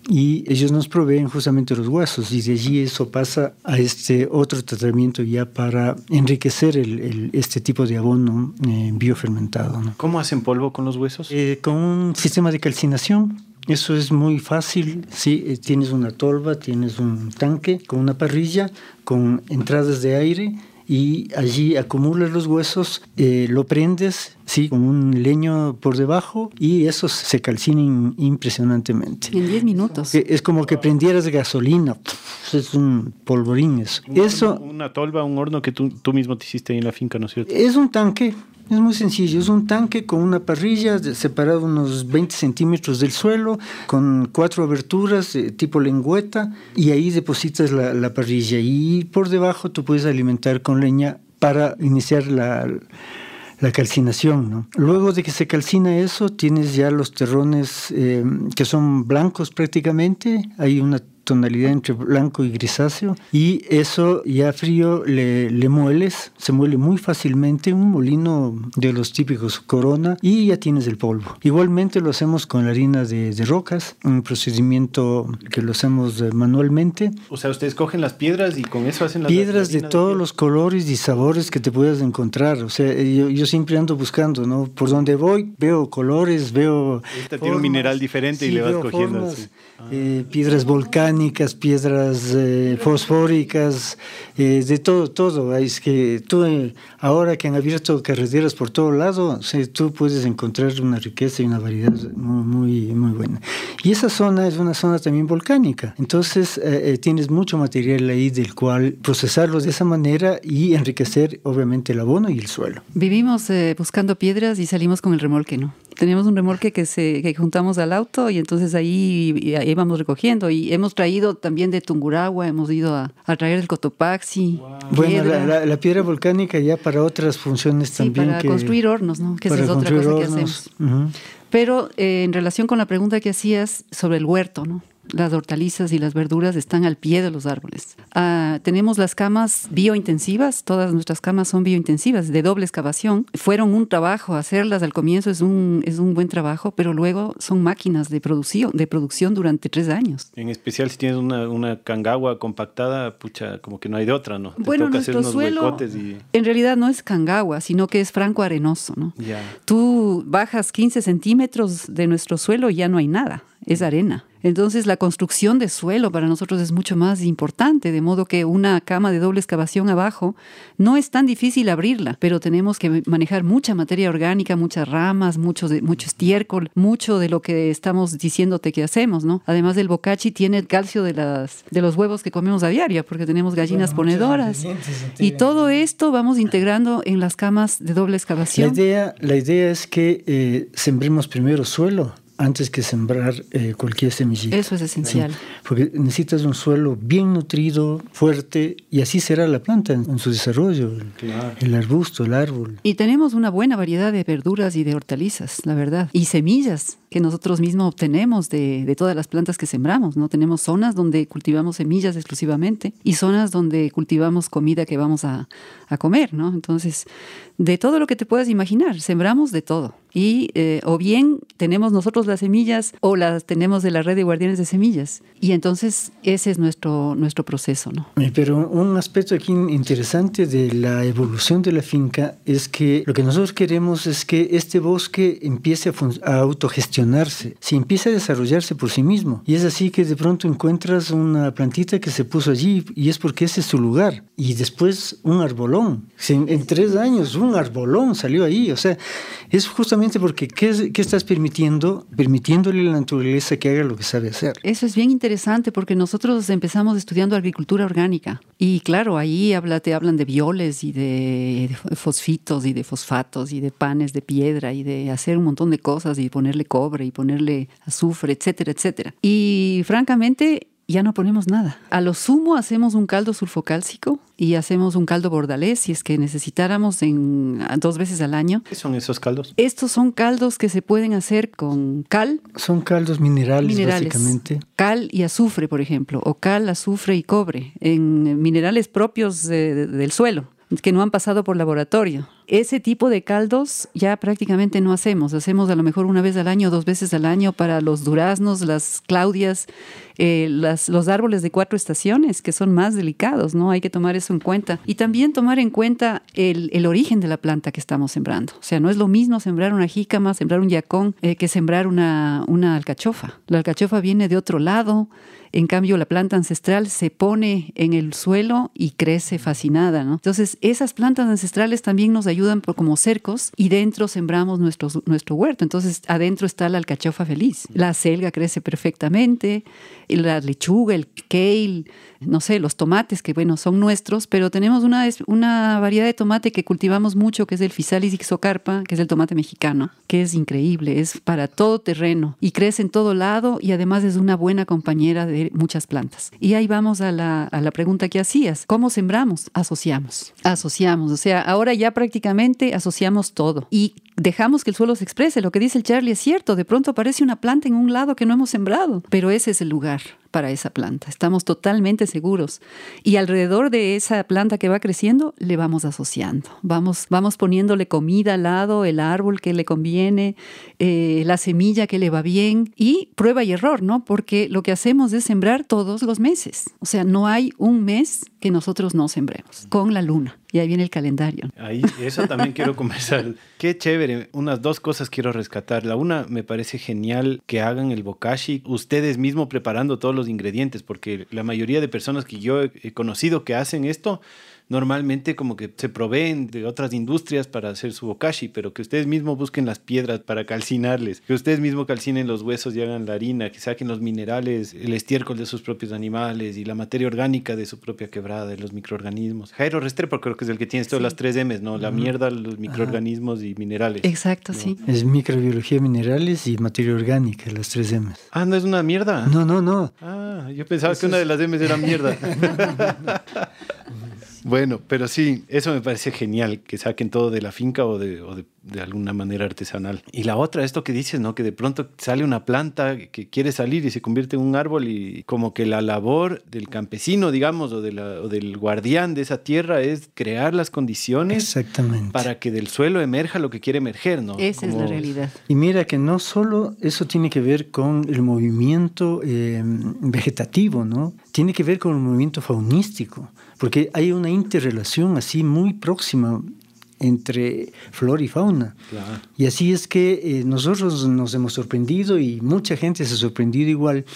y ellos nos proveen justamente los huesos y de allí eso pasa a este otro tratamiento ya para enriquecer el, el, este tipo de abono eh, biofermentado. ¿no? ¿Cómo hacen polvo con los huesos? Eh, con un sistema de calcinación. Eso es muy fácil, sí, eh, tienes una tolva, tienes un tanque con una parrilla, con entradas de aire y allí acumulas los huesos, eh, lo prendes, sí, con un leño por debajo y esos se calcinan impresionantemente. En 10 minutos. Es como que prendieras gasolina, es un polvorín eso. eso una tolva, un horno que tú, tú mismo te hiciste ahí en la finca, ¿no es cierto? Es un tanque, es muy sencillo, es un tanque con una parrilla separado unos 20 centímetros del suelo, con cuatro aberturas eh, tipo lengüeta, y ahí depositas la, la, parrilla. Y por debajo tú puedes alimentar con leña para iniciar la, la calcinación. ¿no? Luego de que se calcina eso, tienes ya los terrones eh, que son blancos prácticamente, hay una tonalidad entre blanco y grisáceo y eso ya frío le, le, mueles, se muele muy fácilmente, un molino de los típicos corona y ya tienes el polvo. Igualmente lo hacemos con la harina de, de rocas, un procedimiento que lo hacemos manualmente. O sea, ustedes cogen las piedras y con eso hacen las piedras de todos de los colores y sabores que te puedas encontrar. O sea, yo, yo, siempre ando buscando, ¿no? Por donde voy veo colores, veo... Esta formas, tiene un mineral diferente sí, y le vas cogiendo formas, así. Ah. Eh, piedras volcánicas, piedras eh, fosfóricas, eh, de todo, todo. Es que tú, eh, ahora que han abierto carreteras por todo lado, tú puedes encontrar una riqueza y una variedad muy, muy, muy buena. Y esa zona es una zona también volcánica. Entonces, tienes mucho material ahí del cual procesarlos de esa manera y enriquecer, obviamente, el abono y el suelo. Vivimos buscando piedras y salimos con el remolque, ¿no? Teníamos un remolque que, se, que juntamos al auto y entonces ahí íbamos recogiendo y hemos traído también de Tunguragua, hemos ido a, a traer el Cotopaxi. Wow. Bueno, la, la, la, piedra volcánica ya para otras funciones sí, también. para que, construir hornos, ¿no? Que esa es otra cosa hornos. que hacemos. Uh -huh. Pero eh, en relación con la pregunta que hacías sobre el huerto, ¿no? Las hortalizas y las verduras están al pie de los árboles. Uh, tenemos las camas biointensivas, todas nuestras camas son biointensivas, de doble excavación. Fueron un trabajo, hacerlas al comienzo es un, es un buen trabajo, pero luego son máquinas de producción, de producción durante tres años. En especial si tienes una, una cangagua compactada, pucha, como que no hay de otra, ¿no? Te bueno, toca nuestro hacer unos suelo y... en realidad no es cangagua, sino que es franco arenoso, ¿no? Yeah. Tú bajas 15 centímetros de nuestro suelo y ya no hay nada, es arena. Entonces la construcción de suelo para nosotros es mucho más importante, de modo que una cama de doble excavación abajo no es tan difícil abrirla, pero tenemos que manejar mucha materia orgánica, muchas ramas, mucho, de, mucho estiércol, mucho de lo que estamos diciéndote que hacemos, ¿no? Además del bocachi tiene el calcio de, las, de los huevos que comemos a diario, porque tenemos gallinas bueno, ponedoras. Y todo esto vamos integrando en las camas de doble excavación. La idea, la idea es que eh, sembremos primero suelo antes que sembrar eh, cualquier semillita. Eso es esencial. Sí, porque necesitas un suelo bien nutrido, fuerte, y así será la planta en, en su desarrollo, claro. el, arbusto, el árbol. Y tenemos una buena variedad de verduras y de hortalizas, la verdad, y semillas que nosotros mismos obtenemos de, de todas las plantas que sembramos. ¿no? Tenemos zonas donde cultivamos semillas exclusivamente y zonas donde cultivamos comida que vamos a, a comer. ¿no? Entonces, de todo lo que te puedas imaginar, sembramos de todo. Y eh, o bien tenemos nosotros las semillas o las tenemos de la red de guardianes de semillas. Y entonces ese es nuestro, nuestro proceso. ¿no? Pero un aspecto aquí interesante de la evolución de la finca es que lo que nosotros queremos es que este bosque empiece a, a autogestionarse, si empiece a desarrollarse por sí mismo. Y es así que de pronto encuentras una plantita que se puso allí y es porque ese es su lugar. Y después un arbolón. En, tres años un arbolón salió ahí. O sea, es justamente porque ¿qué, ¿qué, estás permitiendo? Permitiéndole a la naturaleza que haga lo que sabe hacer. Eso es bien interesante porque nosotros empezamos estudiando agricultura orgánica. Y claro, ahí habla, te hablan de violes y de, de fosfitos y de fosfatos y de panes de piedra y de hacer un montón de cosas y ponerle cobre y ponerle azufre, etcétera, etcétera. Y francamente, ya no ponemos nada. A lo sumo hacemos un caldo sulfocálcico y hacemos un caldo bordalés si es que necesitáramos en dos veces al año. ¿Qué son esos caldos? Estos son caldos que se pueden hacer con cal. Son caldos minerales, básicamente. Cal y azufre, por ejemplo, o cal, azufre y cobre, en minerales propios del suelo que no han pasado por laboratorio. Ese tipo de caldos ya prácticamente no hacemos. Hacemos a lo mejor una vez al año, dos veces al año para los duraznos, las claudias, eh, los árboles de cuatro estaciones, que son más delicados, ¿no? Hay que tomar eso en cuenta. Y también tomar en cuenta el, origen de la planta que estamos sembrando. O sea, no es lo mismo sembrar una jícama, sembrar un yacón, eh, que sembrar una, una alcachofa. La alcachofa viene de otro lado. En cambio, la planta ancestral se pone en el suelo y crece fascinada, ¿no? Entonces, esas plantas ancestrales también nos ayudan como cercos y dentro sembramos nuestro, nuestro huerto. Entonces, adentro está la alcachofa feliz. La selga crece perfectamente, la lechuga, el kale, no sé, los tomates, que bueno, son nuestros, pero tenemos una, una variedad de tomate que cultivamos mucho, que es el Physalis ixocarpa, que es el tomate mexicano, que es increíble, es para todo terreno y crece en todo lado y además es una buena compañera de muchas plantas. Y ahí vamos a la, a la pregunta que hacías, ¿cómo sembramos? Asociamos, asociamos, o sea, ahora ya prácticamente asociamos todo y dejamos que el suelo se exprese. Lo que dice el Charlie es cierto, de pronto aparece una planta en un lado que no hemos sembrado, pero ese es el lugar para esa planta. Estamos totalmente seguros. Y alrededor de esa planta que va creciendo, le vamos asociando. Vamos, vamos poniéndole comida al lado, el árbol que le conviene, eh, la semilla que le va bien y prueba y error, ¿no? Porque lo que hacemos es sembrar todos los meses. O sea, no hay un mes que nosotros no sembremos con la luna. Y ahí viene el calendario. Ahí, eso también quiero conversar. Qué chévere. Unas dos cosas quiero rescatar. La una, me parece genial que hagan el bokashi ustedes mismos preparando todos los ingredientes, porque la mayoría de personas que yo he conocido que hacen esto, normalmente como que se proveen de otras industrias para hacer su bokashi, pero que ustedes mismos busquen las piedras para calcinarles, que ustedes mismos calcinen los huesos y hagan la harina, que saquen los minerales, el estiércol de sus propios animales y la materia orgánica de su propia quebrada, de los microorganismos. Jairo Restrepo creo que es el que tiene todas las tres M's, ¿no? La mierda, los microorganismos y minerales. Exacto, sí. Es microbiología, minerales y materia orgánica, las tres M's. Ah, ¿no es una mierda? No, no, no. Ah, yo pensaba que una de las M's era mierda. Bueno, pero sí, eso me parece genial, que saquen todo de la finca o de, o de de alguna manera artesanal. Y la otra, esto que dices, ¿no? Que de pronto sale una planta que quiere salir y se convierte en un árbol y como que la labor del campesino, digamos, o, de la, o del guardián de esa tierra es crear las condiciones Exactamente. para que del suelo emerja lo que quiere emerger, ¿no? Esa es la realidad. Y mira que no solo eso tiene que ver con el movimiento eh, vegetativo, ¿no? Tiene que ver con el movimiento faunístico, porque hay una interrelación así muy próxima entre flora y fauna. Y así es que eh, nosotros nos hemos sorprendido y mucha gente se ha sorprendido igual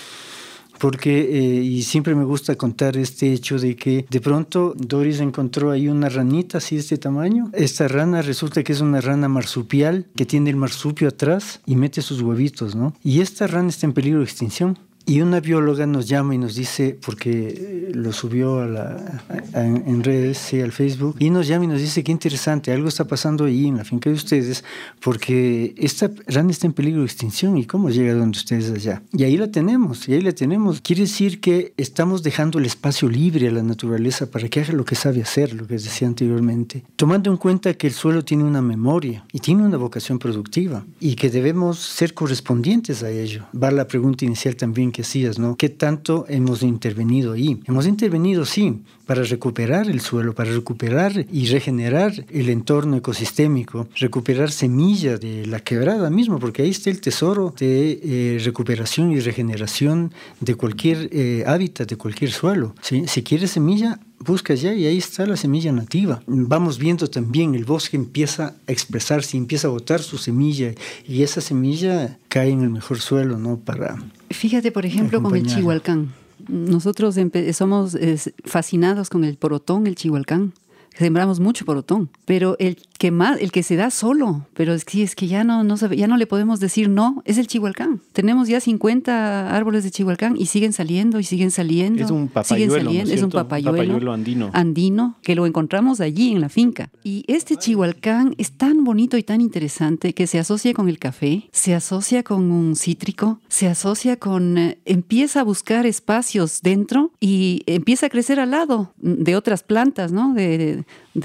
porque, eh, y siempre me gusta contar este hecho de que de pronto Doris encontró ahí una ranita así de este tamaño. Esta rana resulta que es una rana marsupial que tiene el marsupio atrás y mete sus huevitos, ¿no? Y esta rana está en peligro de extinción. Y una bióloga nos llama y nos dice, porque lo subió a la, en redes, sí, al Facebook, y nos llama y nos dice, qué interesante, algo está pasando ahí en la finca de ustedes, porque esta rana está en peligro de extinción, ¿y cómo llega donde ustedes allá? Y ahí la tenemos, y ahí la tenemos. Quiere decir que estamos dejando el espacio libre a la naturaleza para que haga lo que sabe hacer, lo que decía anteriormente, tomando en cuenta que el suelo tiene una memoria y tiene una vocación productiva, y que debemos ser correspondientes a ello. Va la pregunta inicial también que que ¿no? ¿Qué tanto hemos intervenido ahí? Hemos intervenido, sí, para recuperar el suelo, para recuperar y regenerar el entorno ecosistémico, recuperar semillas de la quebrada mismo, porque ahí está el tesoro de eh, recuperación y regeneración de cualquier eh, hábitat, de cualquier suelo. Si quieres semilla, busca ya y ahí está la semilla nativa. Vamos viendo también el bosque empieza a expresarse, empieza a botar su semilla y esa semilla cae en el mejor suelo, ¿no? Para Fíjate, por ejemplo, con el chihualcán. Nosotros somos fascinados con el porotón, el chihualcán. Sembramos mucho porotón, pero el que más, el que se da solo, pero es que, es que ya no, no ya no le podemos decir no, es el chihualcán. Tenemos ya 50 árboles de chihualcán y siguen saliendo y siguen saliendo. Es un papayuelo, es, un papayuelo, andino. Andino, que lo encontramos allí en la finca. Y este chihualcán es tan bonito y tan interesante que se asocia con el café, se asocia con un cítrico, se asocia con, eh, empieza a buscar espacios dentro y empieza a crecer al lado de otras plantas, ¿no? De, de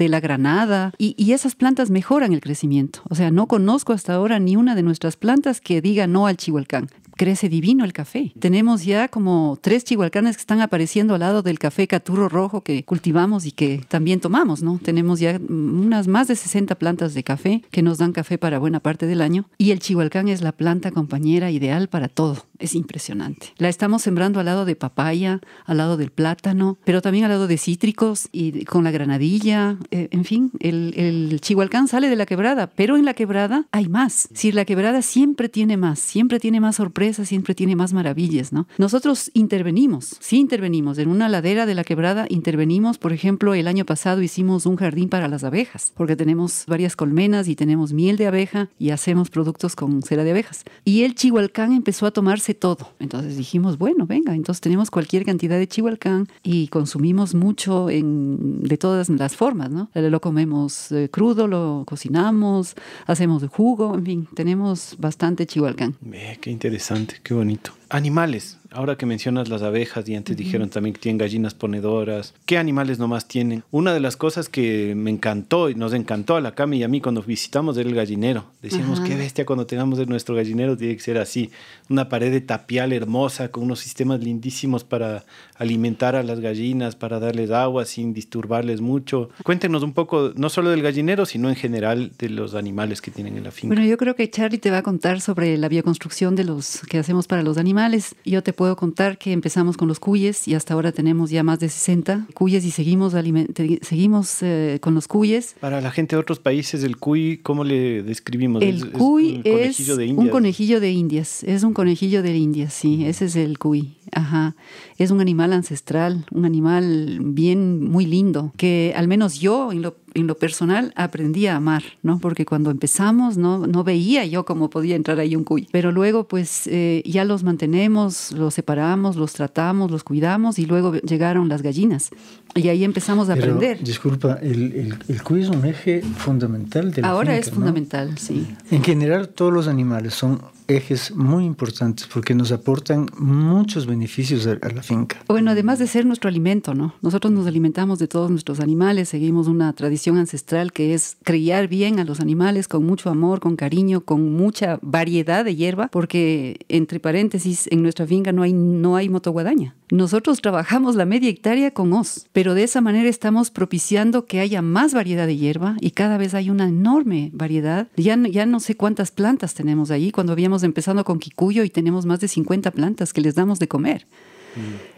la granada y, y, esas plantas mejoran el crecimiento. O sea, no conozco hasta ahora ni una de nuestras plantas que diga no al chihualcán crece divino el café. Tenemos ya como tres chihualcanes que están apareciendo al lado del café caturro rojo que cultivamos y que también tomamos, ¿no? Tenemos ya unas más de 60 plantas de café que nos dan café para buena parte del año y el chihualcán es la planta compañera ideal para todo. Es impresionante. La estamos sembrando al lado de papaya, al lado del plátano, pero también al lado de cítricos y con la granadilla. Eh, en fin, el, el chihualcán sale de la quebrada, pero en la quebrada hay más. Si la quebrada siempre tiene más, siempre tiene más sorpresas siempre tiene más maravillas, ¿no? Nosotros intervenimos, sí intervenimos. En una ladera de la quebrada intervenimos, por ejemplo, el año pasado hicimos un jardín para las abejas, porque tenemos varias colmenas y tenemos miel de abeja y hacemos productos con cera de abejas. Y el chihualcán empezó a tomarse todo. Entonces dijimos, bueno, venga, entonces tenemos cualquier cantidad de chihualcán y consumimos mucho en, de todas las formas, ¿no? Lo comemos eh, crudo, lo cocinamos, hacemos jugo, en fin, tenemos bastante chihualcán. qué interesante qué bonito. Animales. Ahora que mencionas las abejas y antes dijeron también que tienen gallinas ponedoras, ¿qué animales nomás tienen? Una de las cosas que me encantó y nos encantó a la Cami y a mí cuando visitamos era el gallinero. Decíamos, qué bestia cuando tengamos nuestro gallinero tiene que ser así. Una pared de tapial hermosa con unos sistemas lindísimos para alimentar a las gallinas, para darles agua sin disturbarles mucho. Cuéntenos un poco, no solo del gallinero, sino en general de los animales que tienen en la finca. Bueno, yo creo que Charlie te va a contar sobre la bioconstrucción de los que hacemos para los animales. Yo te puedo contar que empezamos con los cuyes y hasta ahora tenemos ya más de 60 cuyes y seguimos, seguimos eh, con los cuyes. Para la gente de otros países, el cuy, ¿cómo le describimos? El cuy es, un conejillo de indias. Es un conejillo de indias, sí, ese es el cuy. Ajá. Es un animal ancestral, un animal bien, muy lindo, que al menos yo en lo en lo personal aprendí a amar, ¿no? Porque cuando empezamos no, no veía yo cómo podía entrar ahí un cuy. Pero luego pues eh, ya los mantenemos, los separamos, los tratamos, los cuidamos y luego llegaron las gallinas. Y ahí empezamos a aprender. Disculpa, el, el, cuy es un eje fundamental de la Ahora es fundamental, sí. En general todos los animales son ejes muy importantes porque nos aportan muchos beneficios a, la finca. Bueno, además de ser nuestro alimento, ¿no? Nosotros nos alimentamos de todos nuestros animales, seguimos una tradición ancestral que es criar bien a los animales con mucho amor, con cariño, con mucha variedad de hierba, porque entre paréntesis, en nuestra finca no hay, no hay motoguadaña. Nosotros trabajamos la media hectárea con os, pero de esa manera estamos propiciando que haya más variedad de hierba y cada vez hay una enorme variedad. Ya, ya no sé cuántas plantas tenemos ahí. Cuando habíamos empezado con Kikuyo y tenemos más de 50 plantas que les damos de comer.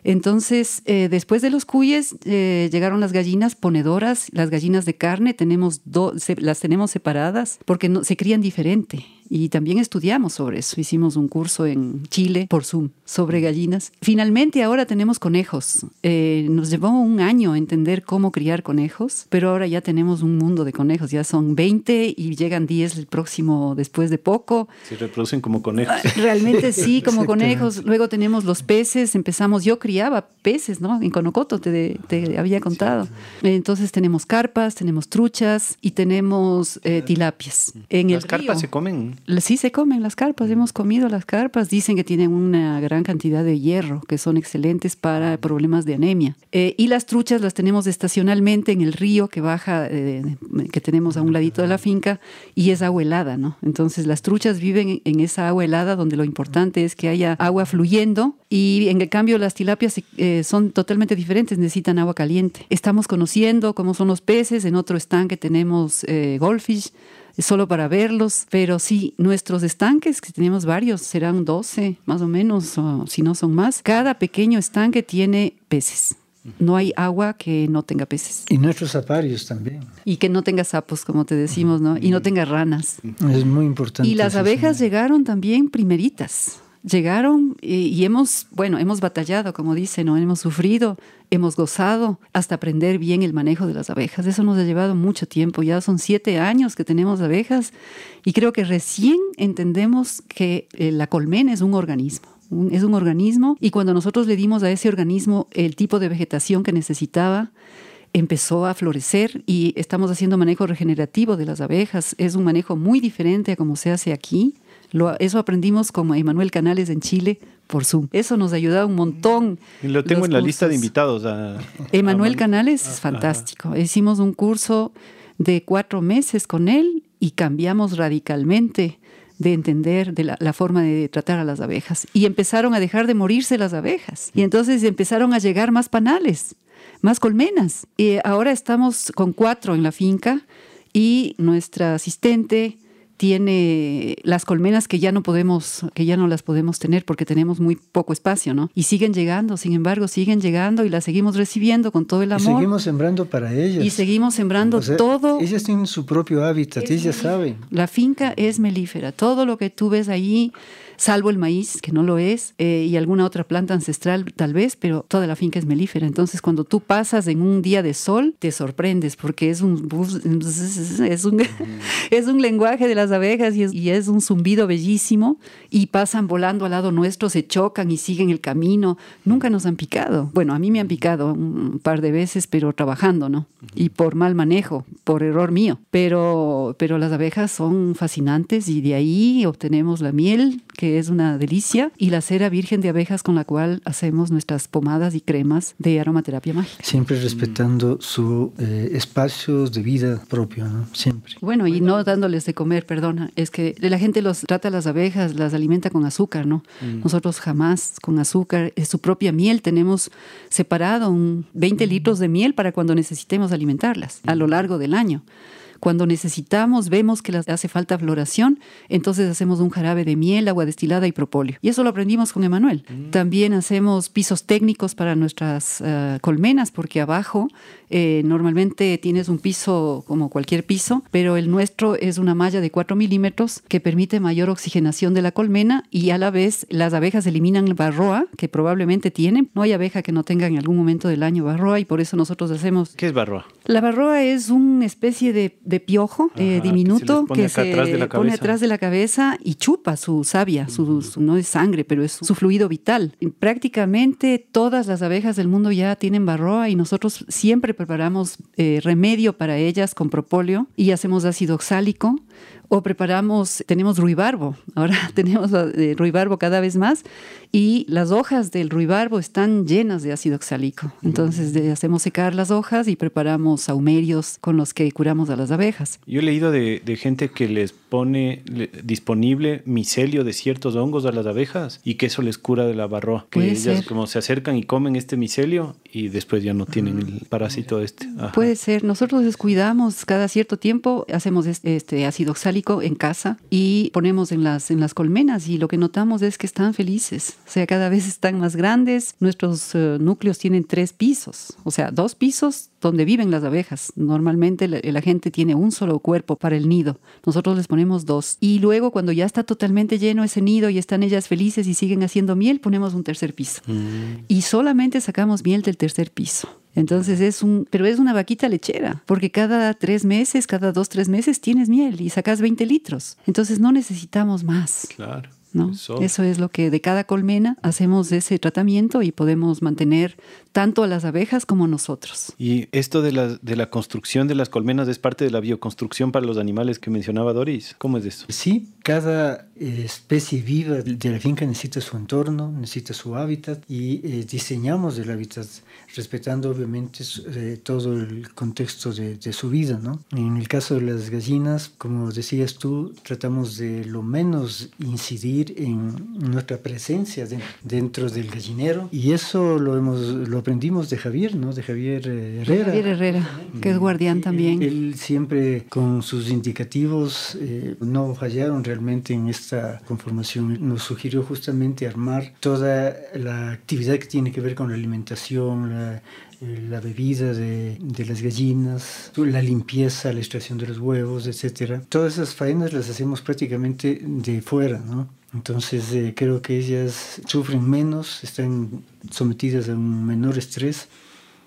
Entonces, eh, después de los cuyes, eh, llegaron las gallinas ponedoras, las gallinas de carne, tenemos las tenemos separadas porque no, se crían diferente y también estudiamos sobre eso. Hicimos un curso en Chile por Zoom sobre gallinas. Finalmente ahora tenemos conejos. Eh, nos llevó un año entender cómo criar conejos, pero ahora ya tenemos un mundo de conejos. Ya son 20 y llegan 10 el próximo después de poco. Se reproducen como conejos. Ah, realmente sí, como conejos. Luego tenemos los peces. Empezamos, yo criaba peces, ¿no? En Conocoto te, te había contado. Entonces tenemos carpas, tenemos truchas y tenemos eh, tilapias. En ¿Las carpas se comen? Sí se comen las carpas, hemos comido las carpas, dicen que tienen una gran cantidad de hierro, que son excelentes para problemas de anemia. Eh, y las truchas las tenemos estacionalmente en el río que baja, eh, que tenemos a un ladito de la finca, y es agua helada, ¿no? Entonces las truchas viven en esa agua helada donde lo importante es que haya agua fluyendo Y en el cambio las tilapias eh, son totalmente diferentes, necesitan agua caliente. Estamos conociendo cómo son los peces, en otro estanque tenemos goldfish, solo para verlos, pero sí, nuestros estanques, que tenemos varios, serán 12 más o menos, o si no son más, cada pequeño estanque tiene peces. No hay agua que no tenga peces. Y nuestros aparios también. Y que no tenga sapos, como te decimos, ¿no? Y no tenga ranas. Es muy importante. Y las abejas llegaron también primeritas llegaron y, hemos, bueno, hemos batallado, como dicen, ¿no? hemos sufrido, hemos gozado hasta aprender bien el manejo de las abejas. Eso nos ha llevado mucho tiempo, ya son siete años que tenemos abejas y creo que recién entendemos que eh, la colmena es un organismo. es un organismo y cuando nosotros le dimos a ese organismo el tipo de vegetación que necesitaba, empezó a florecer y estamos haciendo manejo regenerativo de las abejas. Es un manejo muy diferente a como se hace aquí eso aprendimos con Emanuel Canales en Chile por Zoom. Eso nos ha ayudado un montón. Y lo tengo en la lista de invitados. Emanuel Canales es fantástico. Hicimos un curso de cuatro meses con él y cambiamos radicalmente de entender de la, forma de tratar a las abejas. Y empezaron a dejar de morirse las abejas. Y entonces empezaron a llegar más panales, más colmenas. Y ahora estamos con cuatro en la finca y nuestra asistente tiene las colmenas que ya no podemos, que ya no las podemos tener porque tenemos muy poco espacio, ¿no? Y siguen llegando, sin embargo, siguen llegando y las seguimos recibiendo con todo el amor. Y seguimos sembrando para ellas. Y seguimos sembrando todo. Ellas tienen su propio hábitat, ellas saben. La finca es melífera. Todo lo que tú ves ahí salvo el maíz, que no lo es, eh, y alguna otra planta ancestral tal vez, pero toda la finca es melífera. Entonces, cuando tú pasas en un día de sol, te sorprendes porque es un, es un, es un lenguaje de las abejas y es, y es un zumbido bellísimo y pasan volando al lado nuestro, se chocan y siguen el camino. Nunca nos han picado. Bueno, a mí me han picado un par de veces, pero trabajando, ¿no? Y por mal manejo, por error mío. Pero, pero las abejas son fascinantes y de ahí obtenemos la miel que es una delicia, y la cera virgen de abejas con la cual hacemos nuestras pomadas y cremas de aromaterapia mágica. Siempre respetando su eh, espacios de vida propio, ¿no? Siempre. Bueno, y no dándoles de comer, perdona, es que la gente los trata las abejas, las alimenta con azúcar, ¿no? Mm. Nosotros jamás con azúcar, es su propia miel, tenemos separado un 20 litros de miel para cuando necesitemos alimentarlas a lo largo del año. Cuando necesitamos, vemos que les hace falta floración, entonces hacemos un jarabe de miel, agua destilada y propóleo. Y eso lo aprendimos con Emanuel. Mm. También hacemos pisos técnicos para nuestras eh, colmenas, porque abajo eh, normalmente tienes un piso como cualquier piso, pero el nuestro es una malla de 4 milímetros que permite mayor oxigenación de la colmena y a la vez las abejas eliminan barroa que probablemente tienen. No hay abeja que no tenga en algún momento del año barroa y por eso nosotros hacemos... ¿Qué es barroa? La barroa es una especie de, piojo eh, diminuto que se, pone atrás de la cabeza y chupa su savia, su, no es sangre, pero es su fluido vital. prácticamente todas las abejas del mundo ya tienen barroa y nosotros siempre preparamos eh, remedio para ellas con propóleo y hacemos ácido oxálico o preparamos, tenemos ruibarbo, ahora tenemos eh, ruibarbo cada vez más y las hojas del ruibarbo están llenas de ácido oxálico. Entonces hacemos secar las hojas y preparamos saumerios con los que curamos a las abejas. Yo he leído de, gente que les pone disponible micelio de ciertos hongos a las abejas y que eso les cura de la barroa. Que ellas como se acercan y comen este micelio y después ya no tienen el parásito este. Puede ser. Nosotros descuidamos cada cierto tiempo, hacemos este ácido oxálico en casa y ponemos en las, en las colmenas y lo que notamos es que están felices, o sea, cada vez están más grandes, nuestros eh, núcleos tienen tres pisos, o sea, dos pisos donde viven las abejas. Normalmente la, gente tiene un solo cuerpo para el nido, nosotros les ponemos dos. Y luego cuando ya está totalmente lleno ese nido y están ellas felices y siguen haciendo miel, ponemos un tercer piso. Mm. Y solamente sacamos miel del tercer piso. Entonces es un, pero es una vaquita lechera, porque cada tres meses, cada dos, tres meses tienes miel y sacas 20 litros. Entonces no necesitamos más. Claro. ¿no? Eso. es lo que de cada colmena hacemos ese tratamiento y podemos mantener tanto a las abejas como a nosotros. Y esto de la, de la construcción de las colmenas es parte de la bioconstrucción para los animales que mencionaba Doris. ¿Cómo es eso? Sí, cada especie viva de la finca necesita su entorno, necesita su hábitat y eh, diseñamos el hábitat respetando obviamente eh, todo el contexto de, de, su vida. ¿no? En el caso de las gallinas, como decías tú, tratamos de lo menos incidir en nuestra presencia dentro del gallinero y eso lo, hemos, lo aprendimos de Javier, ¿no? de Javier eh, Herrera. Javier Herrera, que es guardián también. Él, siempre con sus indicativos no fallaron realmente en esta conformación. Nos sugirió justamente armar toda la actividad que tiene que ver con la alimentación, la, eh, bebida de, las gallinas, la limpieza, la extracción de los huevos, etc. Todas esas faenas las hacemos prácticamente de fuera, ¿no? Entonces eh, creo que ellas sufren menos, están sometidas a un menor estrés.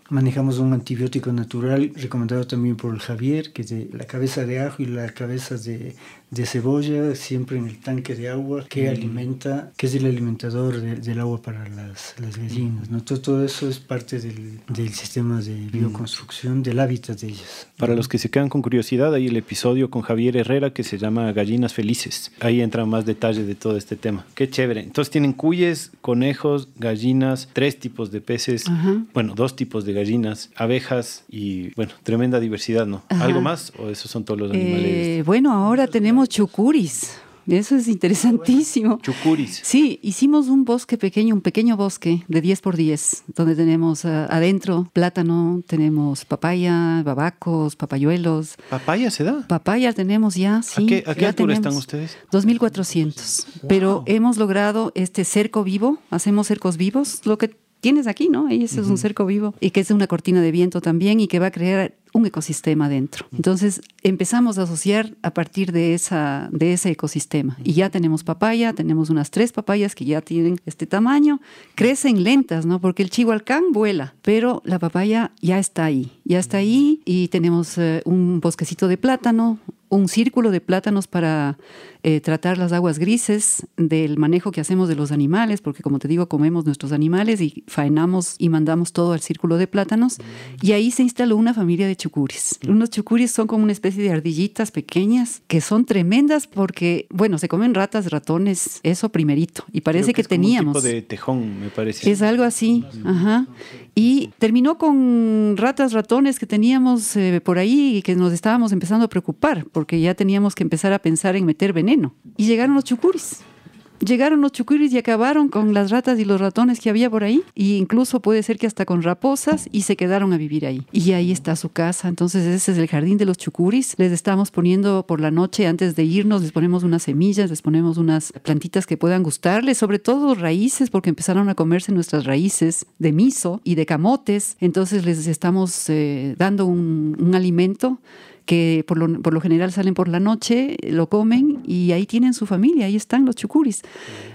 Manejamos un antibiótico natural recomendado también por el Javier, que es de la cabeza de ajo y la cabeza de, de cebolla, siempre en el tanque de agua, que mm. alimenta, que es el alimentador del agua para las, las gallinas. ¿no? Todo, todo, eso es parte del, del, sistema de mm. bioconstrucción del hábitat de ellas. Para los que se quedan con curiosidad, hay el episodio con Javier Herrera que se llama Gallinas Felices. Ahí entran más detalles de todo este tema. Qué chévere. Entonces tienen cuyes, conejos, gallinas, tres tipos de peces, bueno, dos tipos de gallinas abejas y, bueno, tremenda diversidad, ¿no? ¿Algo más o esos son todos los animales? Eh, bueno, ahora tenemos chucuris. Eso es interesantísimo. Chucuris. Sí, hicimos un bosque pequeño, un pequeño bosque de 10 por 10, donde tenemos uh, adentro plátano, tenemos papaya, babacos, papayuelos. ¿Papaya se da? Papaya tenemos ya, sí. ¿A qué, altura están ustedes? 2400. Pero hemos logrado este cerco vivo, hacemos cercos vivos, lo que tienes aquí, ¿no? Ahí ese es un cerco vivo y que es una cortina de viento también y que va a crear un ecosistema dentro. Entonces empezamos a asociar a partir de, esa, de ese ecosistema. Y ya tenemos papaya, tenemos unas tres papayas que ya tienen este tamaño, crecen lentas, ¿no? Porque el chihualcán vuela, pero la papaya ya está ahí, ya está ahí y tenemos eh, un bosquecito de plátano, un círculo de plátanos para eh, tratar las aguas grises del manejo que hacemos de los animales, porque como te digo, comemos nuestros animales y faenamos y mandamos todo al círculo de plátanos. Y ahí se instaló una familia de chucuris. Unos chucuris son como una especie de ardillitas pequeñas que son tremendas porque, bueno, se comen ratas, ratones, eso primerito. Y parece que, teníamos. un tipo de tejón, me parece. Es algo así, ajá. Y terminó con ratas, ratones que teníamos eh, por ahí y que nos estábamos empezando a preocupar porque ya teníamos que empezar a pensar en meter veneno. Y llegaron los chucuris. Llegaron los chucuris y acabaron con las ratas y los ratones que había por ahí, e incluso puede ser que hasta con raposas, y se quedaron a vivir ahí. Y ahí está su casa. Entonces, ese es el jardín de los chucuris. Les estamos poniendo por la noche, antes de irnos, les ponemos unas semillas, les ponemos unas plantitas que puedan gustarles, sobre todo raíces, porque empezaron a comerse nuestras raíces de miso y de camotes. Entonces, les estamos eh, dando un, un alimento que por lo, por lo, general salen por la noche, lo comen y ahí tienen su familia, ahí están los chucuris.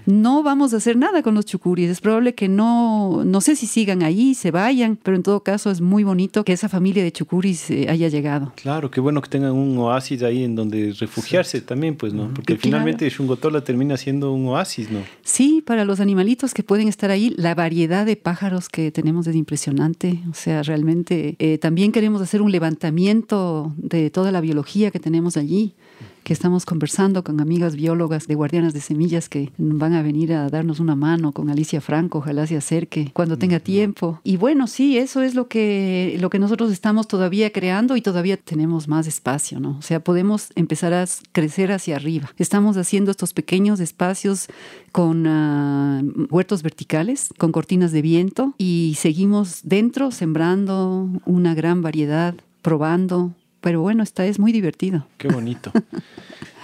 No vamos a hacer nada con los chucuris, es probable que no, no sé si sigan ahí, se vayan, pero en todo caso es muy bonito que esa familia de chucuris eh, haya llegado. Claro, qué bueno que tengan un oasis ahí en donde refugiarse también, pues, ¿no? Porque finalmente Shungotola termina siendo un oasis, ¿no? Sí, para los animalitos que pueden estar ahí, la variedad de pájaros que tenemos es impresionante, o sea, realmente eh, también queremos hacer un levantamiento de de toda la biología que tenemos allí, que estamos conversando con amigas biólogas de Guardianas de Semillas que van a venir a darnos una mano con Alicia Franco, ojalá se acerque cuando tenga tiempo. Y bueno, sí, eso es lo que, lo que nosotros estamos todavía creando y todavía tenemos más espacio, ¿no? O sea, podemos empezar a crecer hacia arriba. Estamos haciendo estos pequeños espacios con ah, huertos verticales, con cortinas de viento y seguimos dentro sembrando una gran variedad probando, pero bueno, esta es muy divertido. Qué bonito.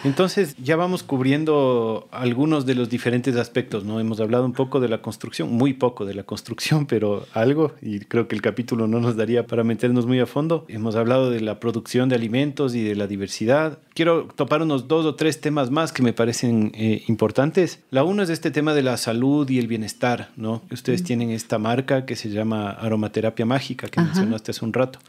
Entonces ya vamos cubriendo algunos de los diferentes aspectos, ¿no? Hemos hablado un poco de la construcción, muy poco de la construcción, pero algo, y creo que el capítulo no nos daría para meternos muy a fondo. Hemos hablado de la producción de alimentos y de la diversidad. Quiero topar unos dos o tres temas más que me parecen eh, importantes. La uno es este tema de la salud y el bienestar, ¿no? Ustedes tienen esta marca que se llama Aromaterapia Mágica, que mencionaste hace un rato,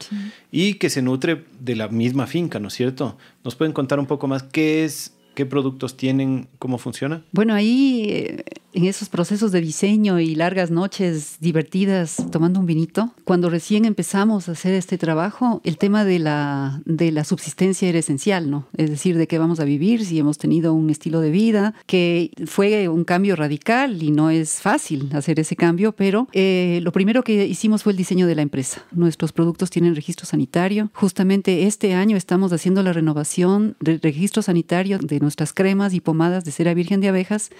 y que se nutre de la misma finca, ¿no es cierto? ¿Nos pueden contar un poco más qué es, qué productos tienen, cómo funciona? Bueno, ahí eh, en esos procesos de diseño y largas noches divertidas tomando un vinito, cuando recién empezamos a hacer este trabajo, el tema de la, de la subsistencia era esencial, ¿no? Es decir, de qué vamos a vivir, si hemos tenido un estilo de vida, que fue un cambio radical y no es fácil hacer ese cambio, pero eh, lo primero que hicimos fue el diseño de la empresa. Nuestros productos tienen registro sanitario. Justamente este año estamos haciendo la renovación del registro sanitario de nuestras cremas y pomadas de cera virgen de abejas.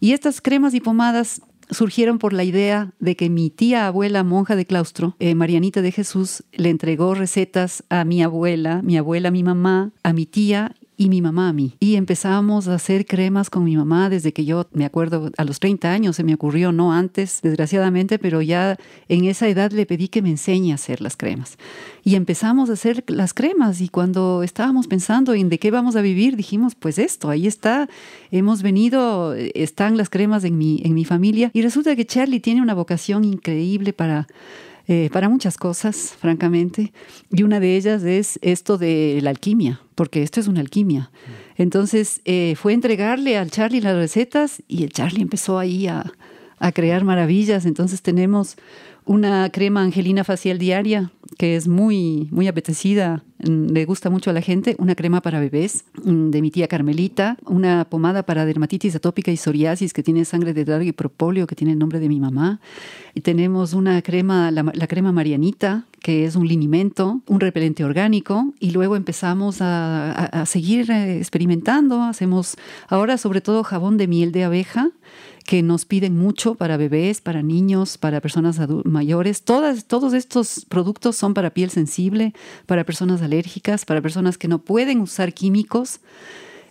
Y estas cremas y pomadas surgieron por la idea de que mi tía abuela monja de claustro, eh, Marianita de Jesús, le entregó recetas a mi abuela, mi abuela, mi mamá, a mi tía y mi mamá a mí. Y empezamos a hacer cremas con mi mamá desde que yo me acuerdo, a los 30 años se me ocurrió, no antes, desgraciadamente, pero ya en esa edad le pedí que me enseñe a hacer las cremas. Y empezamos a hacer las cremas y cuando estábamos pensando en de qué vamos a vivir, dijimos, pues esto, ahí está, hemos venido, están las cremas en mi, en mi familia. Y resulta que Charlie tiene una vocación increíble para eh, para muchas cosas, francamente. Y una de ellas es esto de la alquimia, porque esto es una alquimia. Entonces eh, fue entregarle al Charlie las recetas y el Charlie empezó ahí a, a crear maravillas. Entonces tenemos una crema angelina facial diaria que es muy, muy apetecida, mm, le gusta mucho a la gente, una crema para bebés mm, de mi tía Carmelita, una pomada para dermatitis atópica y psoriasis que tiene sangre de drago y propóleo, que tiene el nombre de mi mamá. Y tenemos una crema, la, crema Marianita, que es un linimento, un repelente orgánico, y luego empezamos a, a seguir eh, experimentando. Hacemos ahora sobre todo jabón de miel de abeja, que nos piden mucho para bebés, para niños, para personas mayores. Todas, todos estos productos son para piel sensible, para personas alérgicas, para personas que no pueden usar químicos.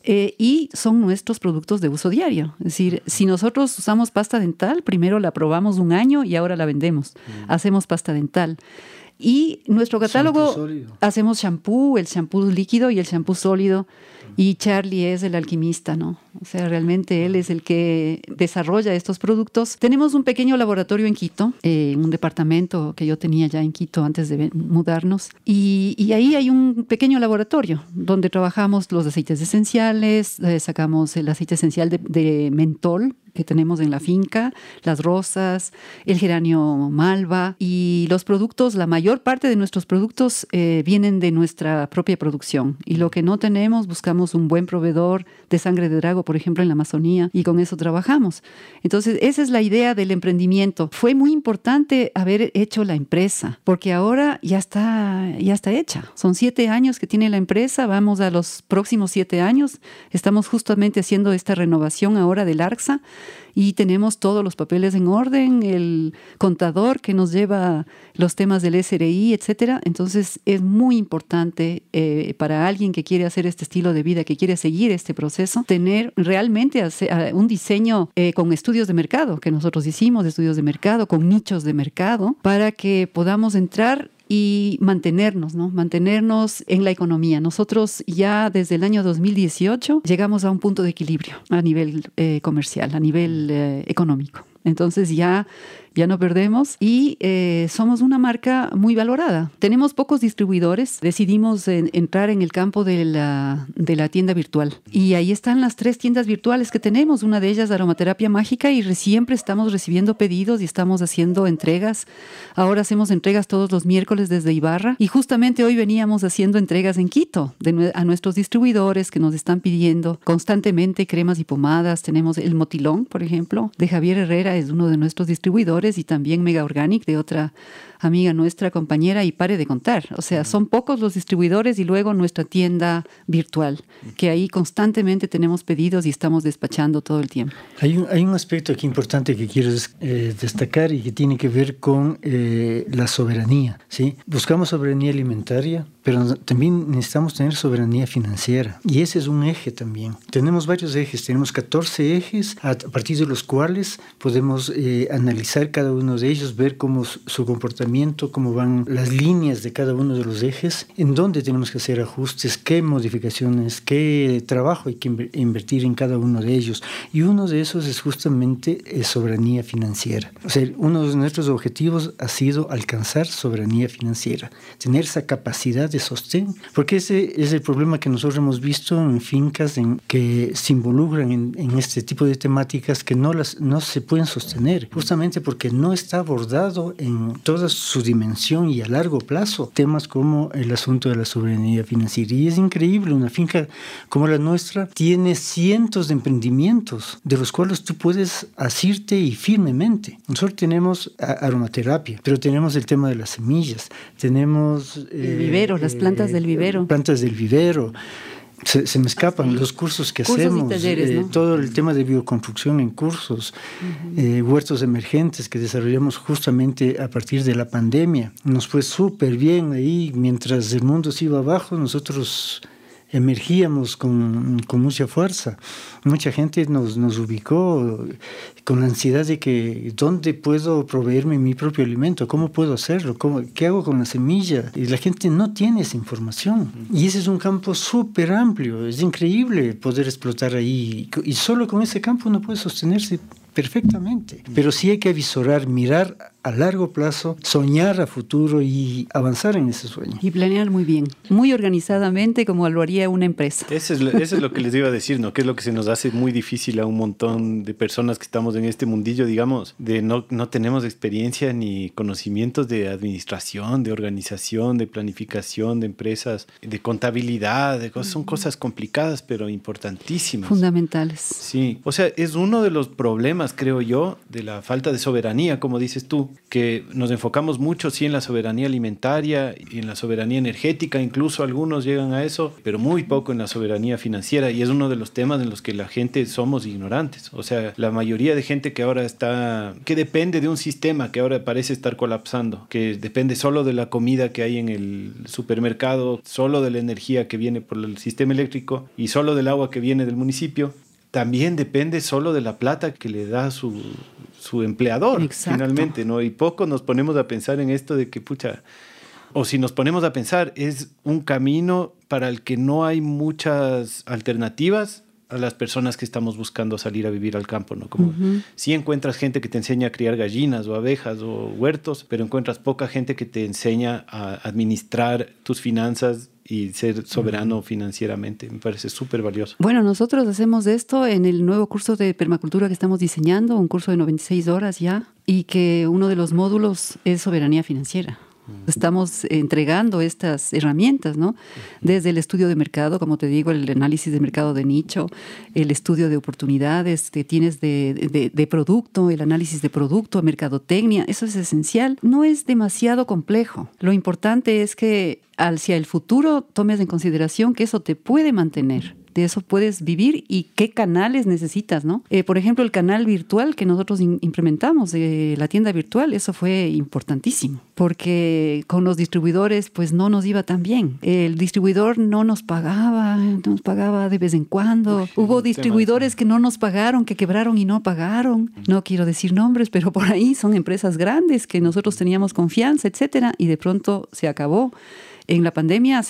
Eh, y son nuestros productos de uso diario. Es decir, si nosotros usamos pasta dental, primero la probamos un año y ahora la vendemos. Mm. Hacemos pasta dental. Y nuestro catálogo hacemos shampoo, el shampoo líquido y el shampoo sólido. Y Charlie es el alquimista, ¿no? O sea, realmente él es el que desarrolla estos productos. Tenemos un pequeño laboratorio en Quito, eh, un departamento que yo tenía ya en Quito antes de mudarnos. Y, ahí hay un pequeño laboratorio donde trabajamos los aceites esenciales, eh, sacamos el aceite esencial de mentol, que tenemos en la finca, las rosas, el geranio malva y los productos, la mayor parte de nuestros productos eh, vienen de nuestra propia producción y lo que no tenemos buscamos un buen proveedor de sangre de drago, por ejemplo, en la Amazonía y con eso trabajamos. Entonces, esa es la idea del emprendimiento. Fue muy importante haber hecho la empresa porque ahora ya está, ya está hecha. Son siete años que tiene la empresa, vamos a los próximos siete años. Estamos justamente haciendo esta renovación ahora del ARCSA y tenemos todos los papeles en orden, el contador que nos lleva los temas del SRI, etcétera. Entonces es muy importante eh, para alguien que quiere hacer este estilo de vida, que quiere seguir este proceso, tener realmente un diseño eh, con estudios de mercado que nosotros hicimos, estudios de mercado, con nichos de mercado, para que podamos entrar y mantenernos, ¿no? Mantenernos en la economía. Nosotros ya desde el año 2018 llegamos a un punto de equilibrio a nivel eh, comercial, a nivel eh, económico. Entonces ya ya no perdemos y eh, somos una marca muy valorada. Tenemos pocos distribuidores, decidimos entrar en el campo de la, de la tienda virtual y ahí están las tres tiendas virtuales que tenemos, una de ellas aromaterapia mágica y siempre estamos recibiendo pedidos y estamos haciendo entregas. Ahora hacemos entregas todos los miércoles desde Ibarra y justamente hoy veníamos haciendo entregas en Quito de, a nuestros distribuidores que nos están pidiendo constantemente cremas y pomadas. Tenemos el motilón, por ejemplo, de Javier Herrera, es uno de nuestros distribuidores y también Mega Organic de otra amiga nuestra, compañera, y pare de contar. O sea, son pocos los distribuidores y luego nuestra tienda virtual, que ahí constantemente tenemos pedidos y estamos despachando todo el tiempo. Hay un, hay un aspecto aquí importante que quiero eh, destacar y que tiene que ver con eh, la soberanía. ¿sí? Buscamos soberanía alimentaria, pero también necesitamos tener soberanía financiera. Y ese es un eje también. Tenemos varios ejes, tenemos 14 ejes a partir de los cuales podemos eh, analizar cada uno de ellos, ver cómo su comportamiento cómo van las líneas de cada uno de los ejes, en dónde tenemos que hacer ajustes, qué modificaciones, qué trabajo hay que invertir en cada uno de ellos. Y uno de esos es justamente eh, soberanía financiera. O sea, uno de nuestros objetivos ha sido alcanzar soberanía financiera, tener esa capacidad de sostén, porque ese es el problema que nosotros hemos visto en fincas en, que se involucran en, en este tipo de temáticas que no, las, no se pueden sostener, justamente porque no está abordado en toda su dimensión y a largo plazo temas como el asunto de la soberanía financiera. Y es increíble, una finca como la nuestra tiene cientos de emprendimientos de los cuales tú puedes asirte y firmemente. Nosotros tenemos aromaterapia, pero tenemos el tema de las semillas, tenemos... el vivero, las plantas del vivero. Plantas del vivero se, me escapan los cursos que hacemos, eh, todo el tema de bioconstrucción en cursos, eh, huertos emergentes que desarrollamos justamente a partir de la pandemia. Nos fue súper bien ahí, mientras el mundo se iba abajo, nosotros emergíamos con, con, mucha fuerza. Mucha gente nos, nos, ubicó con la ansiedad de que, ¿dónde puedo proveerme mi propio alimento? ¿Cómo puedo hacerlo? ¿Cómo, ¿Qué hago con la semilla? Y la gente no tiene esa información. Y ese es un campo súper amplio. Es increíble poder explotar ahí. Y solo con ese campo uno puede sostenerse perfectamente. Pero sí hay que avisorar, mirar a largo plazo, soñar a futuro y avanzar en ese sueño. Y planear muy bien, muy organizadamente como lo haría una empresa. Eso es, lo, eso es lo que les iba a decir, ¿no? Que es lo que se nos hace muy difícil a un montón de personas que estamos en este mundillo, digamos, de no, no tenemos experiencia ni conocimientos de administración, de organización, de planificación de empresas, de contabilidad, de cosas, son cosas complicadas pero importantísimas. Fundamentales. Sí, o sea, es uno de los problemas, creo yo, de la falta de soberanía, como dices tú, que nos enfocamos mucho, sí, en la soberanía alimentaria y en la soberanía energética, incluso algunos llegan a eso, pero muy poco en la soberanía financiera y es uno de los temas en los que la gente somos ignorantes. O sea, la mayoría de gente que ahora está, que depende de un sistema que ahora parece estar colapsando, que depende solo de la comida que hay en el supermercado, solo de la energía que viene por el sistema eléctrico y solo del agua que viene del municipio, también depende solo de la plata que le da su, su empleador, finalmente, ¿no? Y poco nos ponemos a pensar en esto de que, pucha, o si nos ponemos a pensar, es un camino para el que no hay muchas alternativas a las personas que estamos buscando salir a vivir al campo, ¿no? Como si encuentras gente que te enseña a criar gallinas o abejas o huertos, pero encuentras poca gente que te enseña a administrar tus finanzas y ser soberano financieramente. Me parece súper valioso. Bueno, nosotros hacemos esto en el nuevo curso de permacultura que estamos diseñando, un curso de 96 horas ya, y que uno de los módulos es soberanía financiera. Estamos entregando estas herramientas, ¿no? Desde el estudio de mercado, como te digo, el análisis de mercado de nicho, el estudio de oportunidades que tienes de, de producto, el análisis de producto, mercadotecnia, eso es esencial. No es demasiado complejo. Lo importante es que hacia el futuro tomes en consideración que eso te puede mantener de eso puedes vivir y qué canales necesitas, ¿no? Eh, por ejemplo, el canal virtual que nosotros implementamos, de la tienda virtual, eso fue importantísimo, porque con los distribuidores pues no nos iba tan bien. El distribuidor no nos pagaba, nos pagaba de vez en cuando. Hubo distribuidores que no nos pagaron, que quebraron y no pagaron. No quiero decir nombres, pero por ahí son empresas grandes que nosotros teníamos confianza, etcétera, y de pronto se acabó. En la pandemia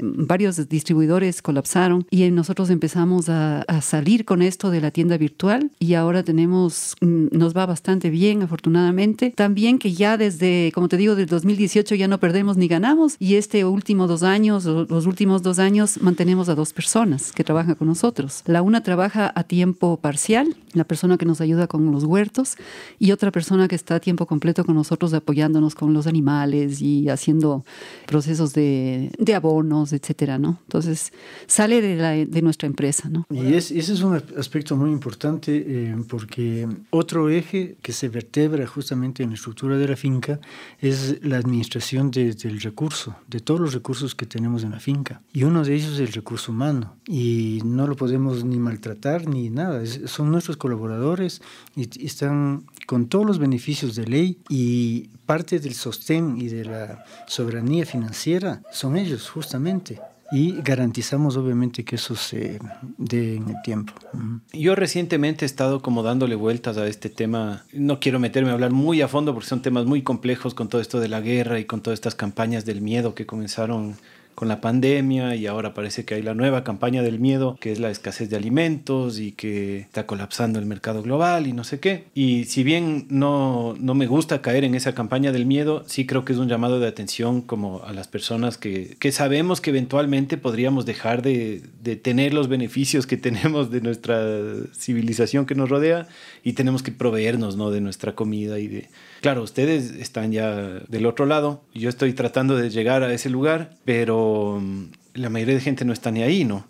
varios distribuidores colapsaron y nosotros empezamos a, salir con esto de la tienda virtual y ahora tenemos, mm, nos va bastante bien afortunadamente. También que ya desde, como te digo, del 2018 ya no perdemos ni ganamos y este último dos años, los últimos dos años mantenemos a dos personas que trabajan con nosotros. La una trabaja a tiempo parcial, la persona que nos ayuda con los huertos y otra persona que está a tiempo completo con nosotros apoyándonos con los animales y haciendo procesos de, abonos, etcétera, ¿no? Entonces, sale de, de nuestra empresa, ¿no? Y ese es un aspecto muy importante eh, porque otro eje que se vertebra justamente en la estructura de la finca es la administración del recurso, de todos los recursos que tenemos en la finca. Y uno de ellos es el recurso humano. Y no lo podemos ni maltratar ni nada. son nuestros colaboradores y están con todos los beneficios de ley y parte del sostén y de la soberanía financiera son ellos justamente. y garantizamos obviamente que eso se dé en el tiempo. Yo recientemente he estado como dándole vueltas a este tema. No quiero meterme a hablar muy a fondo porque son temas muy complejos con todo esto de la guerra y con todas estas campañas del miedo que comenzaron con la pandemia y ahora parece que hay la nueva campaña del miedo, que es la escasez de alimentos y que está colapsando el mercado global y no sé qué. Y si bien no, no me gusta caer en esa campaña del miedo, sí creo que es un llamado de atención como a las personas que, que sabemos que eventualmente podríamos dejar de, de tener los beneficios que tenemos de nuestra civilización que nos rodea y tenemos que proveernos ¿no? de nuestra comida y de Claro, ustedes están ya del otro lado, yo estoy tratando de llegar a ese lugar, pero mm, la mayoría de gente no está ni ahí, ¿no?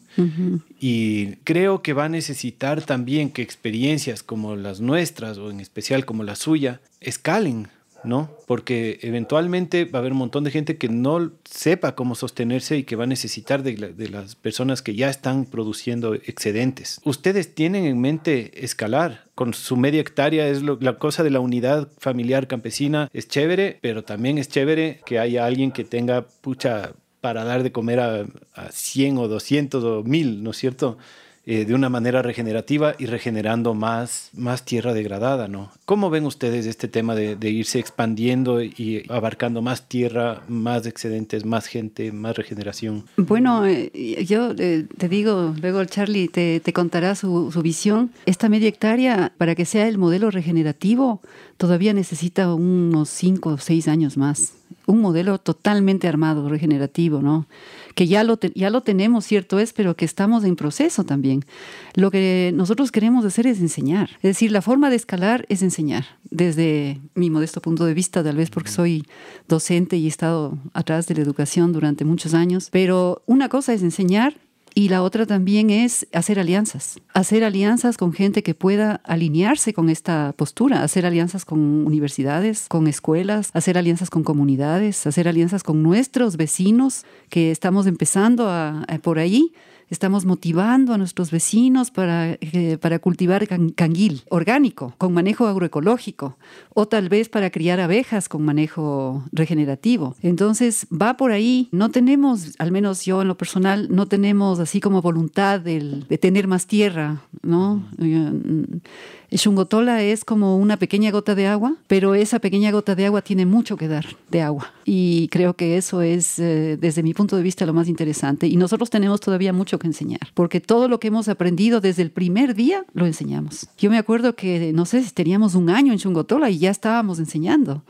Y creo que va a necesitar también que experiencias como las nuestras, o en especial como la suya, escalen ¿no? Porque eventualmente va a haber un montón de gente que no sepa cómo sostenerse y que va a necesitar de, las personas que ya están produciendo excedentes. Ustedes tienen en mente escalar con su media hectárea, es la cosa de la unidad familiar campesina, es chévere, pero también es chévere que haya alguien que tenga pucha para dar de comer a, a 100 o 200 o 1000, ¿no es cierto? Eh, de una manera regenerativa y regenerando más, más tierra degradada, ¿no? ¿Cómo ven ustedes este tema de, irse expandiendo y abarcando más tierra, más excedentes, más gente, más regeneración? Bueno, eh, yo eh, te digo, luego Charlie te, te contará su, su visión. Esta media hectárea, para que sea el modelo regenerativo, todavía necesita unos 5 o 6 años más. Un modelo totalmente armado, regenerativo, ¿no? Que ya lo, ya lo tenemos, cierto es, pero que estamos en proceso también. Lo que nosotros queremos hacer es enseñar. Es decir, la forma de escalar es enseñar. Desde mi modesto punto de vista, tal vez porque soy docente y he estado atrás de la educación durante muchos años, pero una cosa es enseñar y la otra también es hacer alianzas, hacer alianzas con gente que pueda alinearse con esta postura, hacer alianzas con universidades, con escuelas, hacer alianzas con comunidades, hacer alianzas con nuestros vecinos que estamos empezando por ahí estamos motivando a nuestros vecinos para, eh, para cultivar canguil orgánico, con manejo agroecológico, o tal vez para criar abejas con manejo regenerativo. Entonces, va por ahí. No tenemos, al menos yo en lo personal, no tenemos así como voluntad de, de tener más tierra, ¿no? El Shungotola es como una pequeña gota de agua, pero esa pequeña gota de agua tiene mucho que dar de agua. Y creo que eso es, eh, desde mi punto de vista, lo más interesante. Y nosotros tenemos todavía mucho que enseñar, porque todo lo que hemos aprendido desde el primer día lo enseñamos. Yo me acuerdo que, no sé si teníamos un año en Shungotola y ya estábamos enseñando,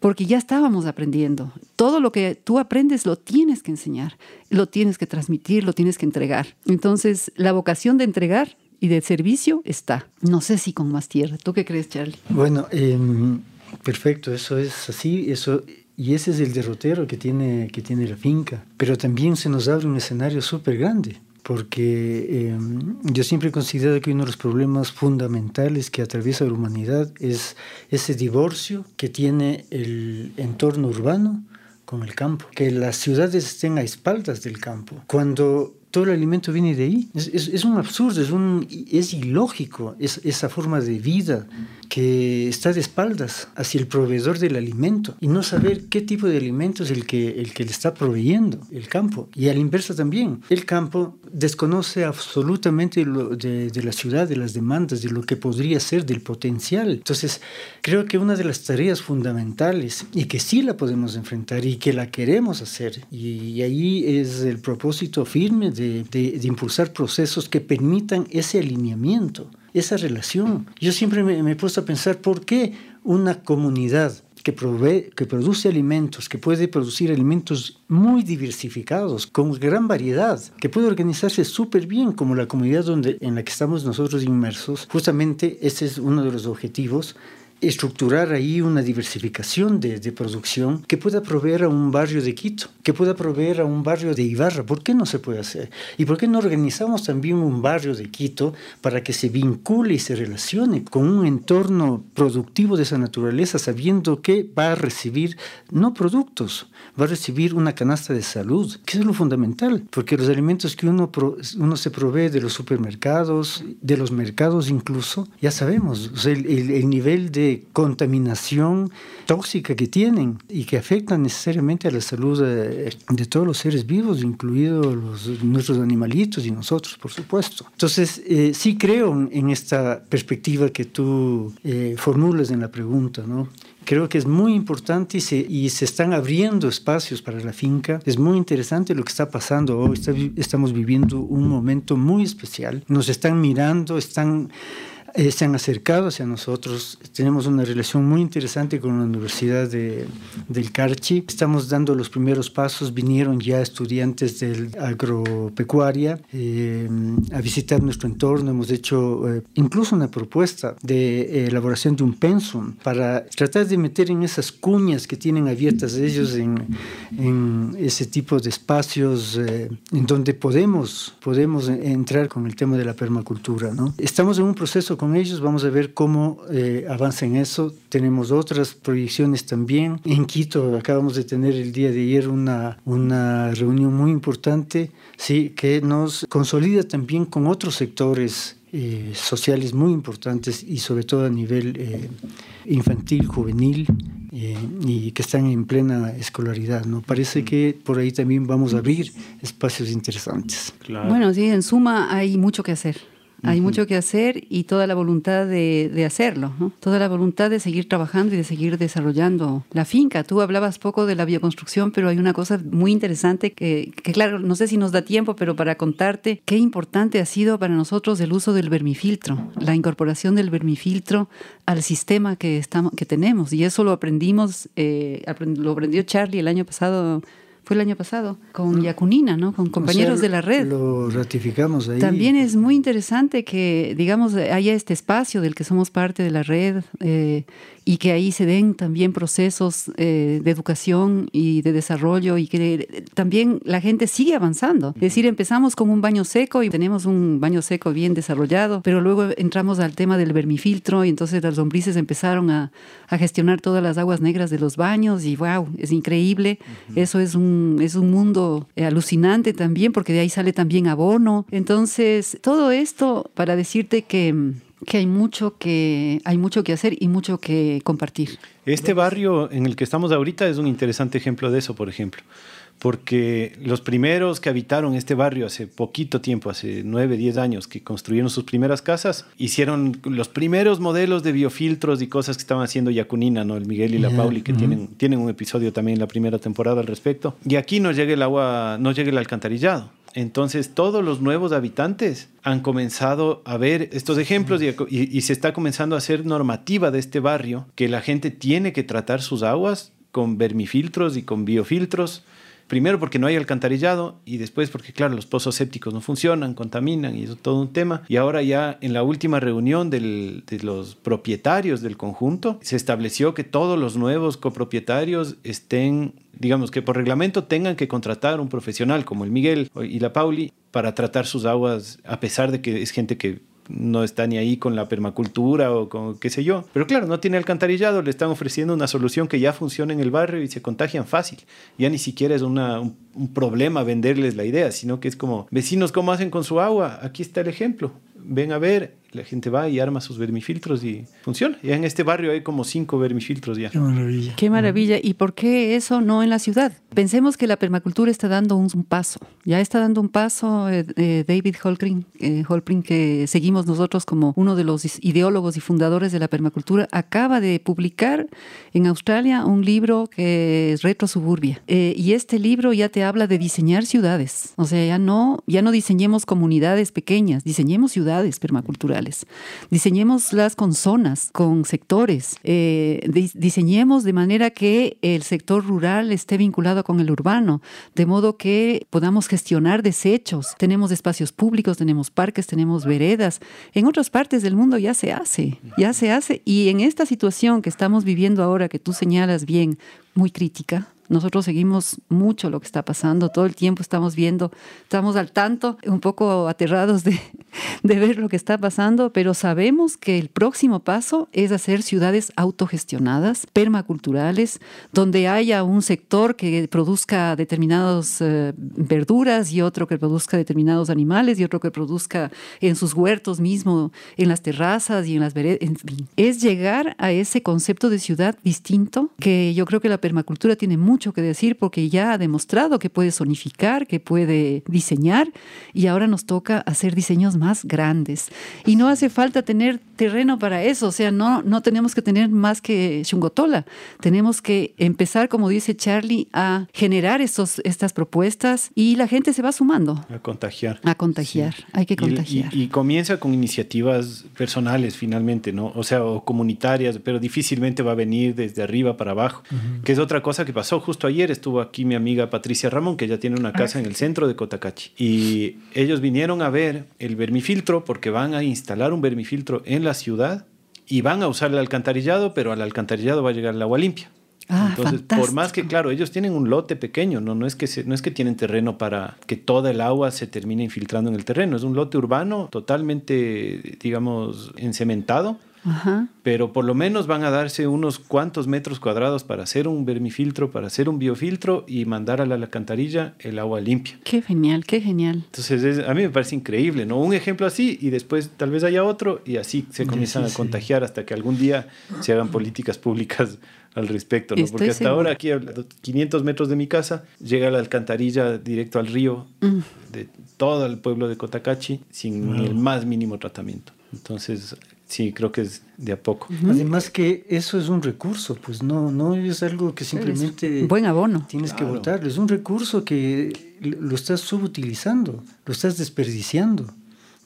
porque ya estábamos aprendiendo. Todo lo que tú aprendes lo tienes que enseñar, lo tienes que transmitir, lo tienes que entregar. Entonces, la vocación de entregar y de servicio está. No sé si con más tierra. ¿Tú qué crees, Charlie? Bueno, em, perfecto, eso es así, eso y ese es el derrotero que tiene, que tiene la finca. Pero también se nos abre un escenario súper grande, porque em, yo siempre he considerado que uno de los problemas fundamentales que atraviesa la humanidad es ese divorcio que tiene el entorno urbano con el campo, que las ciudades estén a espaldas del campo. Cuando todo el alimento viene de ahí. Es, es, un absurdo, es, un, es ilógico es, esa forma de vida que está de espaldas hacia el proveedor del alimento y no saber qué tipo de alimento es el que, el que le está proveyendo el campo. Y al inverso también, el campo desconoce absolutamente lo de, de la ciudad, de las demandas, de lo que podría ser, del potencial. Entonces, creo que una de las tareas fundamentales y que sí la podemos enfrentar y que la queremos hacer, y ahí es el propósito firme de de, impulsar procesos que permitan ese alineamiento, esa relación. Yo siempre me, me he puesto a pensar por qué una comunidad que, produce alimentos, que puede producir alimentos muy diversificados, con gran variedad, que puede organizarse súper bien, como la comunidad donde, en la que estamos nosotros inmersos. Justamente ese es uno de los objetivos estructurar ahí una diversificación de, de, producción que pueda proveer a un barrio de Quito, que pueda proveer a un barrio de Ibarra. ¿Por qué no se puede hacer? ¿Y por qué no organizamos también un barrio de Quito para que se vincule y se relacione con un entorno productivo de esa naturaleza, sabiendo que va a recibir no productos, va a recibir una canasta de salud, que es lo fundamental, porque los alimentos que uno, uno se provee de los supermercados, de los mercados incluso, ya sabemos, el, el, el nivel de de contaminación tóxica que tienen y que afectan necesariamente a la salud de, todos los seres vivos, incluidos los, nuestros animalitos y nosotros, por supuesto. Entonces, eh, sí creo en esta perspectiva que tú eh, formulas en la pregunta, ¿no? Creo que es muy importante y se, y se están abriendo espacios para la finca. Es muy interesante lo que está pasando hoy. estamos viviendo un momento muy especial. Nos están mirando, están eh, se han acercado hacia nosotros. Tenemos una relación muy interesante con la Universidad de, del Carchi. Estamos dando los primeros pasos. Vinieron ya estudiantes de agropecuaria eh, a visitar nuestro entorno. Hemos hecho eh, incluso una propuesta de elaboración de un pensum para tratar de meter en esas cuñas que tienen abiertas ellos en, en ese tipo de espacios en donde podemos, podemos entrar con el tema de la permacultura. ¿no? Estamos en un proceso con ellos, vamos a ver cómo eh, avanza en eso. Tenemos otras proyecciones también. En Quito acabamos de tener el día de ayer una, una reunión muy importante sí, que nos consolida también con otros sectores eh, sociales muy importantes y sobre todo a nivel eh, infantil, juvenil y que están en plena escolaridad. ¿no? Parece que por ahí también vamos a abrir espacios interesantes. Bueno, sí, en suma hay mucho que hacer. Hay mucho que hacer y toda la voluntad de, hacerlo, toda la voluntad de seguir trabajando y de seguir desarrollando la finca. Tú hablabas poco de la bioconstrucción, pero hay una cosa muy interesante que, claro, no sé si nos da tiempo, pero para contarte qué importante ha sido para nosotros el uso del vermifiltro, la incorporación del vermifiltro al sistema que, estamos, que tenemos. Y eso lo aprendimos, eh, lo aprendió Charlie el año pasado fue el año pasado, con Yacunina, ¿no? Con compañeros de la red. Lo ratificamos ahí. También es muy interesante que, digamos, haya este espacio del que somos parte de la red. Eh, y que ahí se den también procesos eh, de educación y de desarrollo y que también la gente sigue avanzando. Es decir, empezamos con un baño seco y tenemos un baño seco bien desarrollado, pero luego entramos al tema del vermifiltro y entonces las lombrices empezaron a, a gestionar todas las aguas negras de los baños y wow, es increíble. Eso es un, es un mundo eh, alucinante también porque de ahí sale también abono. Entonces, todo esto para decirte que que hay mucho que hay mucho que hacer y mucho que compartir. Este barrio en el que estamos ahorita es un interesante ejemplo de eso, por ejemplo, porque los primeros que habitaron este barrio hace poquito tiempo, hace nueve, diez años, que construyeron sus primeras casas, hicieron los primeros modelos de biofiltros y cosas que estaban haciendo Yacunina, ¿no? El Miguel y la Pauli, que tienen, tienen un episodio también en la primera temporada al respecto. Y aquí no llega el agua, no llega el alcantarillado. Entonces todos los nuevos habitantes han comenzado a ver estos ejemplos y, se está comenzando a hacer normativa de este barrio que la gente tiene que tratar sus aguas con vermifiltros y con biofiltros. Primero porque no hay alcantarillado y después porque, claro, los pozos sépticos no funcionan, contaminan y es todo un tema. Y ahora ya en la última reunión de los propietarios del conjunto se estableció que todos los nuevos copropietarios estén digamos que por reglamento tengan que contratar un profesional como el Miguel y la Pauli para tratar sus aguas, a pesar de que es gente que no está ni ahí con la permacultura o con qué sé yo. Pero claro, no tiene alcantarillado, le están ofreciendo una solución que ya funciona en el barrio y se contagian fácil. Ya ni siquiera es un, un, problema venderles la idea, sino que es como, vecinos, ¿cómo hacen con su agua? Aquí está el ejemplo. Ven a ver, la gente va y arma sus vermifiltros y funciona. Ya en este barrio hay como cinco vermifiltros ya. Qué maravilla. Qué maravilla. ¿Y por qué eso no en la ciudad? Pensemos que la permacultura está dando un, paso. Ya está dando un paso eh, eh, David Holprin, eh, Holprin, que seguimos nosotros como uno de los ideólogos y fundadores de la permacultura, acaba de publicar en Australia un libro que es Retro Suburbia. y este libro ya te habla de diseñar ciudades. O sea, ya no, ya no diseñemos comunidades pequeñas, diseñemos ciudades permaculturales. Diseñémoslas con zonas, con sectores. Eh, diseñemos de manera que el sector rural esté vinculado con el urbano, de modo que podamos gestionar desechos. Tenemos espacios públicos, tenemos parques, tenemos veredas. En otras partes del mundo ya se hace, ya se hace. Y en esta situación que estamos viviendo ahora, que tú señalas bien, muy crítica, Nosotros seguimos mucho lo que está pasando, todo el tiempo estamos viendo, estamos al tanto, un poco aterrados de, de ver lo que está pasando, pero sabemos que el próximo paso es hacer ciudades autogestionadas, permaculturales, donde haya un sector que produzca determinadas eh, verduras y otro que produzca determinados animales y otro que produzca en sus huertos mismo, en las terrazas y en las veredas, en fin. Es llegar a ese concepto de ciudad distinto que yo creo que la permacultura tiene mucho que decir porque ya ha demostrado que puede zonificar, que puede diseñar y ahora nos toca hacer diseños más grandes. Y no hace falta tener terreno para eso, o sea, no, no tenemos que tener más que Chungotola, tenemos que empezar, como dice Charlie, a generar estos, estas propuestas y la gente se va sumando. A contagiar. A contagiar, hay que contagiar. Y, comienza con iniciativas personales finalmente, ¿no? O sea, o comunitarias, pero difícilmente va a venir desde arriba para abajo, que es otra cosa que pasó. Justo ayer estuvo aquí mi amiga Patricia Ramón, que ya tiene una casa en el centro de Cotacachi, y ellos vinieron a ver el vermifiltro porque van a instalar un vermifiltro en la ciudad y van a usar el alcantarillado, pero al alcantarillado va a llegar el agua limpia. Ah, Entonces, por más que, claro, ellos tienen un lote pequeño, ¿no? No, es que no es que tienen terreno para que toda el agua se termine infiltrando en el terreno, es un lote urbano totalmente, digamos, encementado pero por lo menos van a darse unos cuantos metros cuadrados para hacer un vermifiltro, para hacer un biofiltro y mandar a la alcantarilla el agua limpia. Qué genial, qué genial. Entonces a mí me parece increíble, ¿no? Un ejemplo así y después tal vez haya otro y así se comienzan a contagiar hasta que algún día se hagan políticas públicas al respecto, ¿no? Porque hasta ahora aquí a 500 metros de mi casa llega la alcantarilla directo al río mm. de todo el pueblo de Cotacachi sin el más mínimo tratamiento. Entonces Sí, creo que es de a poco. Además que eso es un recurso, pues no, no es algo que simplemente... buen abono. Tienes que votar, es un recurso que lo estás subutilizando, lo estás desperdiciando.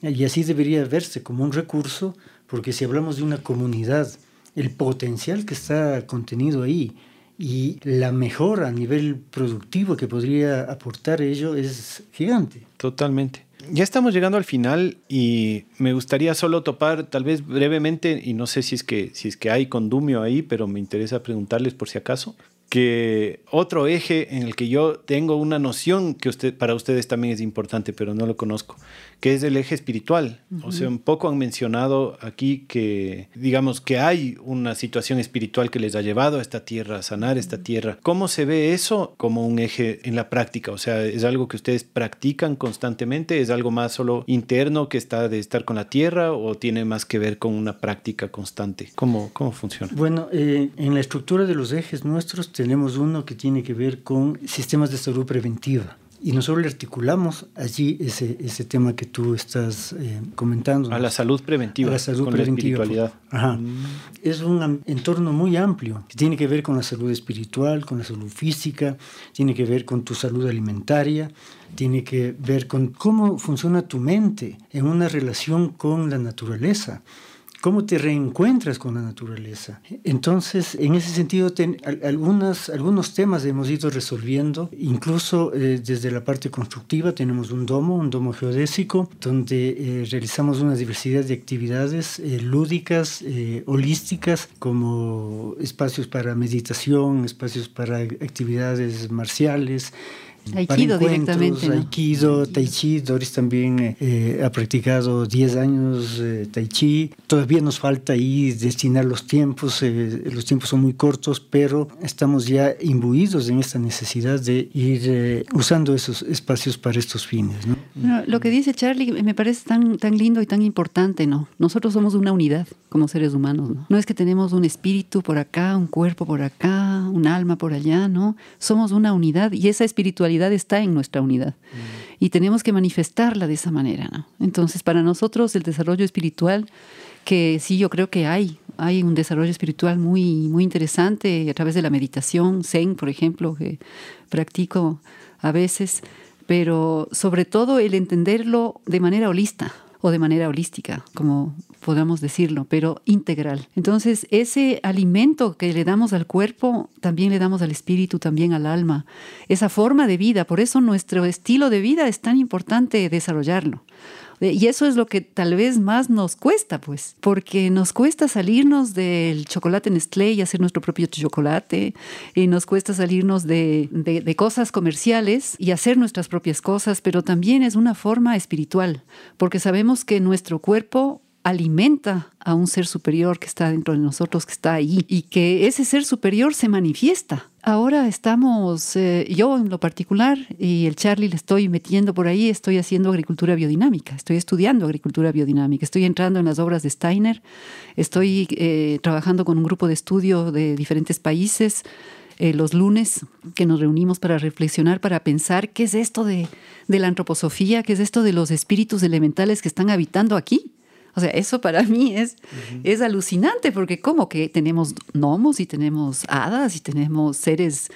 Y así debería verse como un recurso, porque si hablamos de una comunidad, el potencial que está contenido ahí y la mejora a nivel productivo que podría aportar ello es gigante. Totalmente. Ya estamos llegando al final y me gustaría solo topar, tal vez brevemente, y no sé si es que, si es que hay condumio ahí, pero me interesa preguntarles por si acaso, que otro eje en el que yo tengo una noción que usted, para ustedes también es importante, pero no lo conozco, que es el eje espiritual. O sea, un poco han mencionado aquí que, digamos, que hay una situación espiritual que les ha llevado a esta tierra, a sanar esta tierra. ¿Cómo se ve eso como un eje en la práctica? O sea, ¿es algo que ustedes practican constantemente? ¿Es algo más solo interno que está de estar con la tierra o tiene más que ver con una práctica constante? ¿Cómo, cómo funciona? Bueno, eh, en la estructura de los ejes nuestros, tenemos uno que tiene que ver con sistemas de salud preventiva. Y nosotros le articulamos allí ese, ese tema que tú estás eh, comentando. A la salud preventiva. A la salud preventiva. espiritualidad. Ajá. Mm. Es un entorno muy amplio que tiene que ver con la salud espiritual, con la salud física, tiene que ver con tu salud alimentaria, tiene que ver con cómo funciona tu mente en una relación con la naturaleza cómo te reencuentras con la naturaleza. Entonces, en ese sentido, algunas, algunos temas hemos ido resolviendo, incluso eh, desde la parte constructiva tenemos un domo, un domo geodésico, donde eh, realizamos una diversidad de actividades eh, lúdicas, holísticas, como espacios para meditación, espacios para actividades marciales, Aikido directamente. ¿no? Aikido, Tai Chi. Doris también eh, ha practicado 10 años eh, Tai Chi. Todavía nos falta ahí destinar los tiempos. Eh, los tiempos son muy cortos, pero estamos ya imbuidos en esta necesidad de ir usando esos espacios para estos fines. ¿no? lo que dice Charlie me parece tan, tan lindo y tan importante. ¿no? Nosotros somos una unidad como seres humanos. ¿no? no es que tenemos un espíritu por acá, un cuerpo por acá, un alma por allá. no Somos una unidad y esa espiritualidad está en nuestra unidad. Y tenemos que manifestarla de esa manera. ¿no? Entonces, para nosotros el desarrollo espiritual, que sí, yo creo que hay, hay un desarrollo espiritual muy, muy interesante a través de la meditación, Zen, por ejemplo, que practico a veces, pero sobre todo el entenderlo de manera holista o de manera holística, como podamos decirlo, pero integral. Entonces, ese alimento que le damos al cuerpo, también le damos al espíritu, también al alma. Esa forma de vida, por eso nuestro estilo de vida es tan importante desarrollarlo. Y eso es lo que tal vez más nos cuesta, pues, porque nos cuesta salirnos del chocolate Nestlé y hacer nuestro propio chocolate, y nos cuesta salirnos de, de cosas comerciales y hacer nuestras propias cosas, pero también es una forma espiritual, porque sabemos que nuestro cuerpo alimenta a un ser superior que está dentro de nosotros, que está ahí, y que ese ser superior se manifiesta. Ahora estamos, eh, yo en lo particular, y el Charlie le estoy metiendo por ahí, estoy haciendo agricultura biodinámica, estoy estudiando agricultura biodinámica, estoy entrando en las obras de Steiner, estoy eh, trabajando con un grupo de estudio de diferentes países. Eh, los lunes que nos reunimos para reflexionar, para pensar qué es esto de, de la antroposofía, qué es esto de los espíritus elementales que están habitando aquí o sea, eso para mí es, es alucinante porque como que tenemos gnomos y tenemos hadas y tenemos seres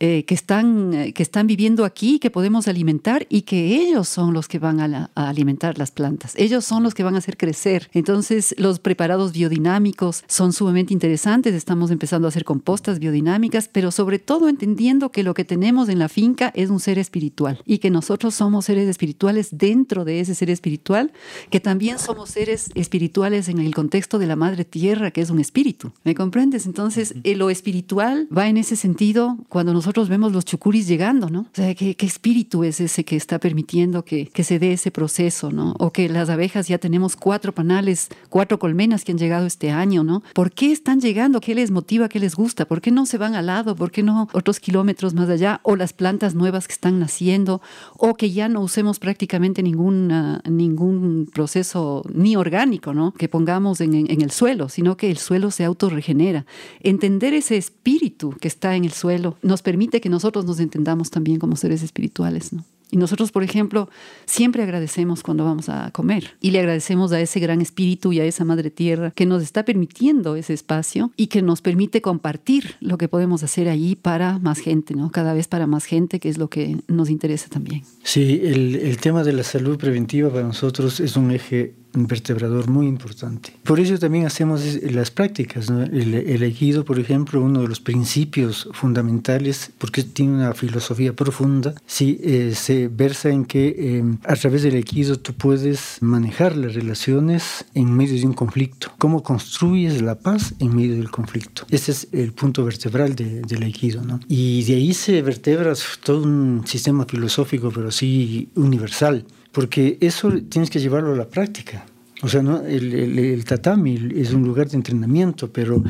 eh, que, están, eh, que están viviendo aquí, que podemos alimentar y que ellos son los que van a, alimentar las plantas. Ellos son los que van a hacer crecer. Entonces, los preparados biodinámicos son sumamente interesantes. Estamos empezando a hacer compostas biodinámicas, pero sobre todo entendiendo que lo que tenemos en la finca es un ser espiritual y que nosotros somos seres espirituales dentro de ese ser espiritual, que también somos seres espirituales en el contexto de la madre tierra, que es un espíritu. ¿Me comprendes? Entonces, eh, lo espiritual va en ese sentido cuando nosotros vemos los chucuris llegando, ¿no? O sea, ¿qué, espíritu es ese que está permitiendo que, que, se dé ese proceso, ¿no? O que las abejas ya tenemos cuatro panales, cuatro colmenas que han llegado este año, ¿no? ¿Por qué están llegando? ¿Qué les motiva? ¿Qué les gusta? ¿Por qué no se van al lado? ¿Por qué no otros kilómetros más allá? O las plantas nuevas que están naciendo, o que ya no usemos prácticamente ningún, ningún proceso ni orgánico orgánico, ¿no? Que pongamos en, el suelo, sino que el suelo se autorregenera. Entender ese espíritu que está en el suelo nos permite que nosotros nos entendamos también como seres espirituales, ¿no? Y nosotros, por ejemplo, siempre agradecemos cuando vamos a comer y le agradecemos a ese gran espíritu y a esa madre tierra que nos está permitiendo ese espacio y que nos permite compartir lo que podemos hacer allí para más gente, ¿no? Cada vez para más gente, que es lo que nos interesa también. Sí, el, el tema de la salud preventiva para nosotros es un eje vertebrador muy importante. Por eso también hacemos las prácticas. El, el por ejemplo, uno de los principios fundamentales, porque tiene una filosofía profunda, sí, eh, se versa en que em, a través del equido tú puedes manejar las relaciones en medio de un conflicto. ¿Cómo construyes la paz en medio del conflicto? Ese es el punto vertebral de, del equido. ¿no? Y de ahí se vertebra todo un sistema filosófico, pero sí universal porque eso tienes que llevarlo a la práctica. O sea, ¿no? el, el, tatami es un lugar de entrenamiento, pero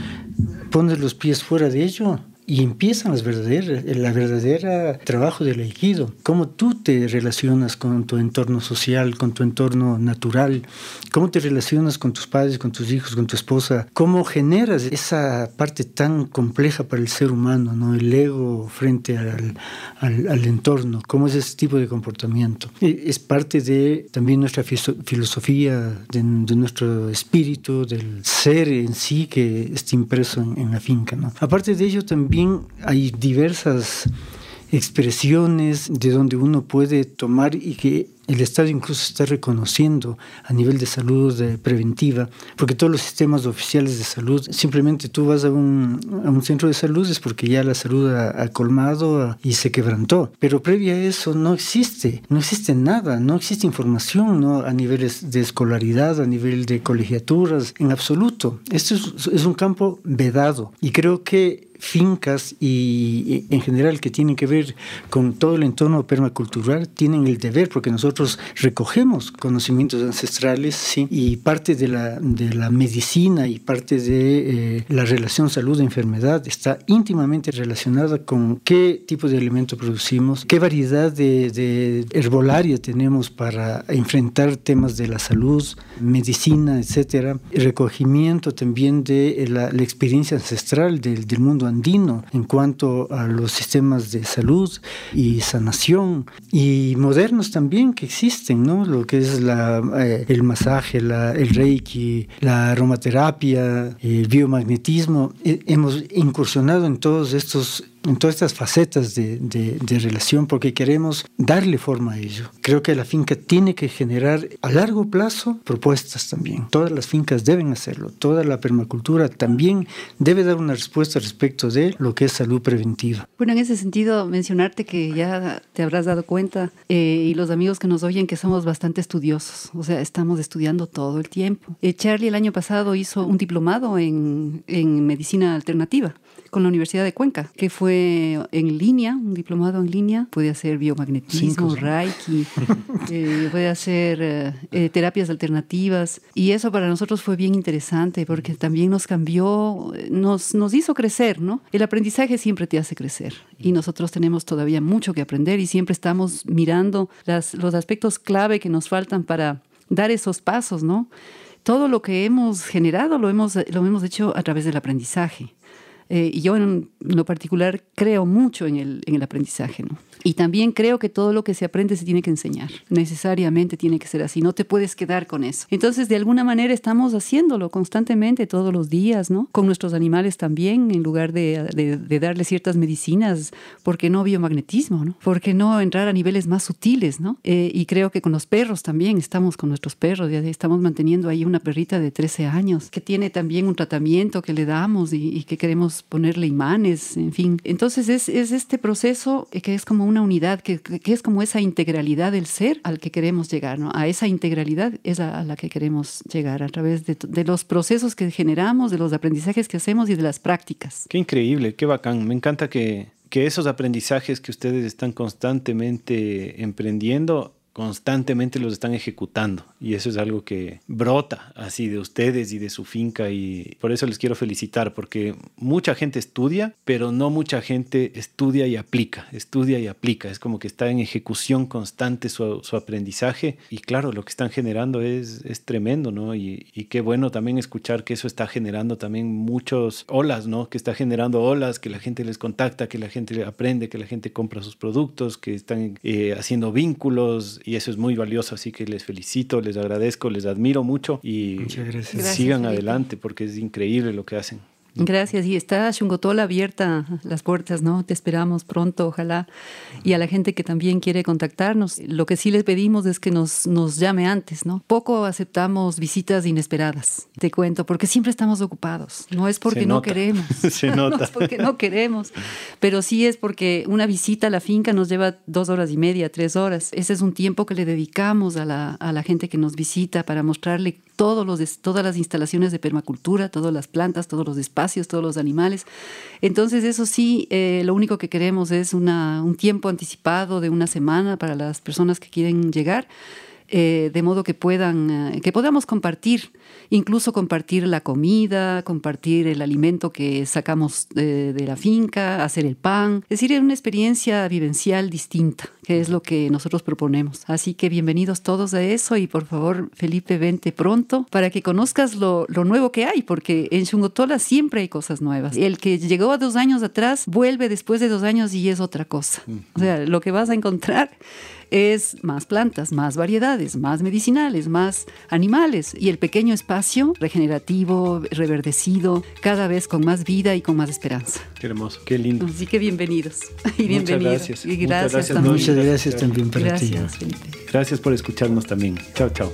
pones los pies fuera de ello y empiezan las verdaderas, la verdadera trabajo del aikido. Cómo tú te relacionas con tu entorno social, con tu entorno natural, cómo te relacionas con tus padres, con tus hijos, con tu esposa, cómo generas esa parte tan compleja para el ser humano, ¿no? el ego frente al, al, entorno, cómo es ese tipo de comportamiento. Es parte de también nuestra filosofía, de, nuestro espíritu, del ser en sí que está impreso en, en la finca. ¿no? Aparte de ello, también también hay diversas expresiones de donde uno puede tomar y que el Estado incluso está reconociendo a nivel de salud preventiva, porque todos los sistemas oficiales de salud, simplemente tú vas a un, a un centro de salud es porque ya la salud ha, colmado y se quebrantó, pero previa a eso no existe, no existe nada, no existe información ¿no? a niveles de escolaridad, a nivel de colegiaturas, en absoluto. Esto es, es un campo vedado y creo que fincas y en general que tienen que ver con todo el entorno permacultural tienen el deber, porque nosotros recogemos conocimientos ancestrales ¿sí? y parte de la, de la medicina y parte de eh, la relación salud-enfermedad está íntimamente relacionada con qué tipo de alimento producimos, qué variedad de, de herbolaria tenemos para enfrentar temas de la salud, medicina, etcétera, recogimiento también de la, la experiencia ancestral del, del mundo andino en cuanto a los sistemas de salud y sanación y modernos también que existen, ¿no? Lo que es la, eh, el masaje, la, el reiki, la aromaterapia, el biomagnetismo. hemos incursionado en todos estos en todas estas facetas de, de, relación porque queremos darle forma a ello. Creo que la finca tiene que generar a largo plazo propuestas también. Todas las fincas deben hacerlo. Toda la permacultura también debe dar una respuesta respecto de lo que es salud preventiva. Bueno, en ese sentido, mencionarte que ya te habrás dado cuenta eh, y los amigos que nos oyen que somos bastante estudiosos. O sea, estamos estudiando todo el tiempo. Eh, Charlie el año pasado hizo un diplomado en, en medicina alternativa con la Universidad de Cuenca, que fue en línea, un diplomado en línea. Puede hacer biomagnetismo, reiki, eh, puede hacer eh, eh, terapias alternativas. Y eso para nosotros fue bien interesante porque también nos cambió, nos, nos hizo crecer, ¿no? El aprendizaje siempre te hace crecer y nosotros tenemos todavía mucho que aprender y siempre estamos mirando las, los aspectos clave que nos faltan para dar esos pasos, ¿no? Todo lo que hemos generado lo hemos, lo hemos hecho a través del aprendizaje. Eh, y yo en lo particular creo mucho en el, en el aprendizaje, ¿no? Y también creo que todo lo que se aprende se tiene que enseñar. Necesariamente tiene que ser así. No te puedes quedar con eso. Entonces, de alguna manera estamos haciéndolo constantemente todos los días, ¿no? Con nuestros animales también, en lugar de, de, darle ciertas medicinas. ¿Por qué no biomagnetismo, no? ¿Por qué no entrar a niveles más sutiles, no? Eh, y creo que con los perros también estamos con nuestros perros. Ya estamos manteniendo ahí una perrita de 13 años que tiene también un tratamiento que le damos y, y que queremos ponerle imanes, en fin. Entonces, es, es este proceso que es como un una unidad que, es como esa integralidad del ser al que queremos llegar, ¿no? A esa integralidad es a, la que queremos llegar a través de, de, los procesos que generamos, de los aprendizajes que hacemos y de las prácticas. Qué increíble, qué bacán. Me encanta que, que esos aprendizajes que ustedes están constantemente emprendiendo constantemente los están ejecutando y eso es algo que brota así de ustedes y de su finca y por eso les quiero felicitar porque mucha gente estudia pero no mucha gente estudia y aplica estudia y aplica. Es como que está en ejecución constante su, su aprendizaje y claro lo que están generando es, es tremendo no y, qué bueno también escuchar que eso está generando también muchos olas no que está generando olas que la gente les contacta que la gente aprende que la gente compra sus productos que están eh, haciendo vínculos y eso es muy valioso, así que les felicito, les agradezco, les admiro mucho y sigan adelante porque es increíble lo que hacen. Gracias. Y está Shungotola abierta las puertas, ¿no? Te esperamos pronto, ojalá. Y a la gente que también quiere contactarnos, lo que sí les pedimos es que nos, nos llame antes, ¿no? Poco aceptamos visitas inesperadas, te cuento, porque siempre estamos ocupados. No es porque no queremos. Se nota. no es porque no queremos, pero sí es porque una visita a la finca nos lleva dos horas y media, tres horas. Ese es un tiempo que le dedicamos a la, a la gente que nos visita para mostrarle todos los, todas las instalaciones de permacultura, todas las plantas, todos los espacios, todos los animales. Entonces, eso sí, eh, lo único que queremos es un tiempo anticipado de una semana para las personas que quieren llegar. Eh, de modo que puedan, eh, que podamos compartir, incluso compartir la comida, compartir el alimento que sacamos de, la finca, hacer el pan, es decir, una experiencia vivencial distinta, que es lo que nosotros proponemos. Así que bienvenidos todos a eso y por favor, Felipe, vente pronto para que conozcas lo, lo nuevo que hay, porque en Chungotola siempre hay cosas nuevas. El que llegó a dos años atrás vuelve después de dos años y es otra cosa. O sea, lo que vas a encontrar es más plantas, más variedades, más medicinales, más animales y el pequeño espacio regenerativo, reverdecido, cada vez con más vida y con más esperanza. Qué hermoso, qué lindo. Así que bienvenidos y bienvenidos. Gracias. Y gracias, Muchas gracias, también. Muchas gracias también para gracias, ti. Felipe. Gracias por escucharnos también. Chao, chao.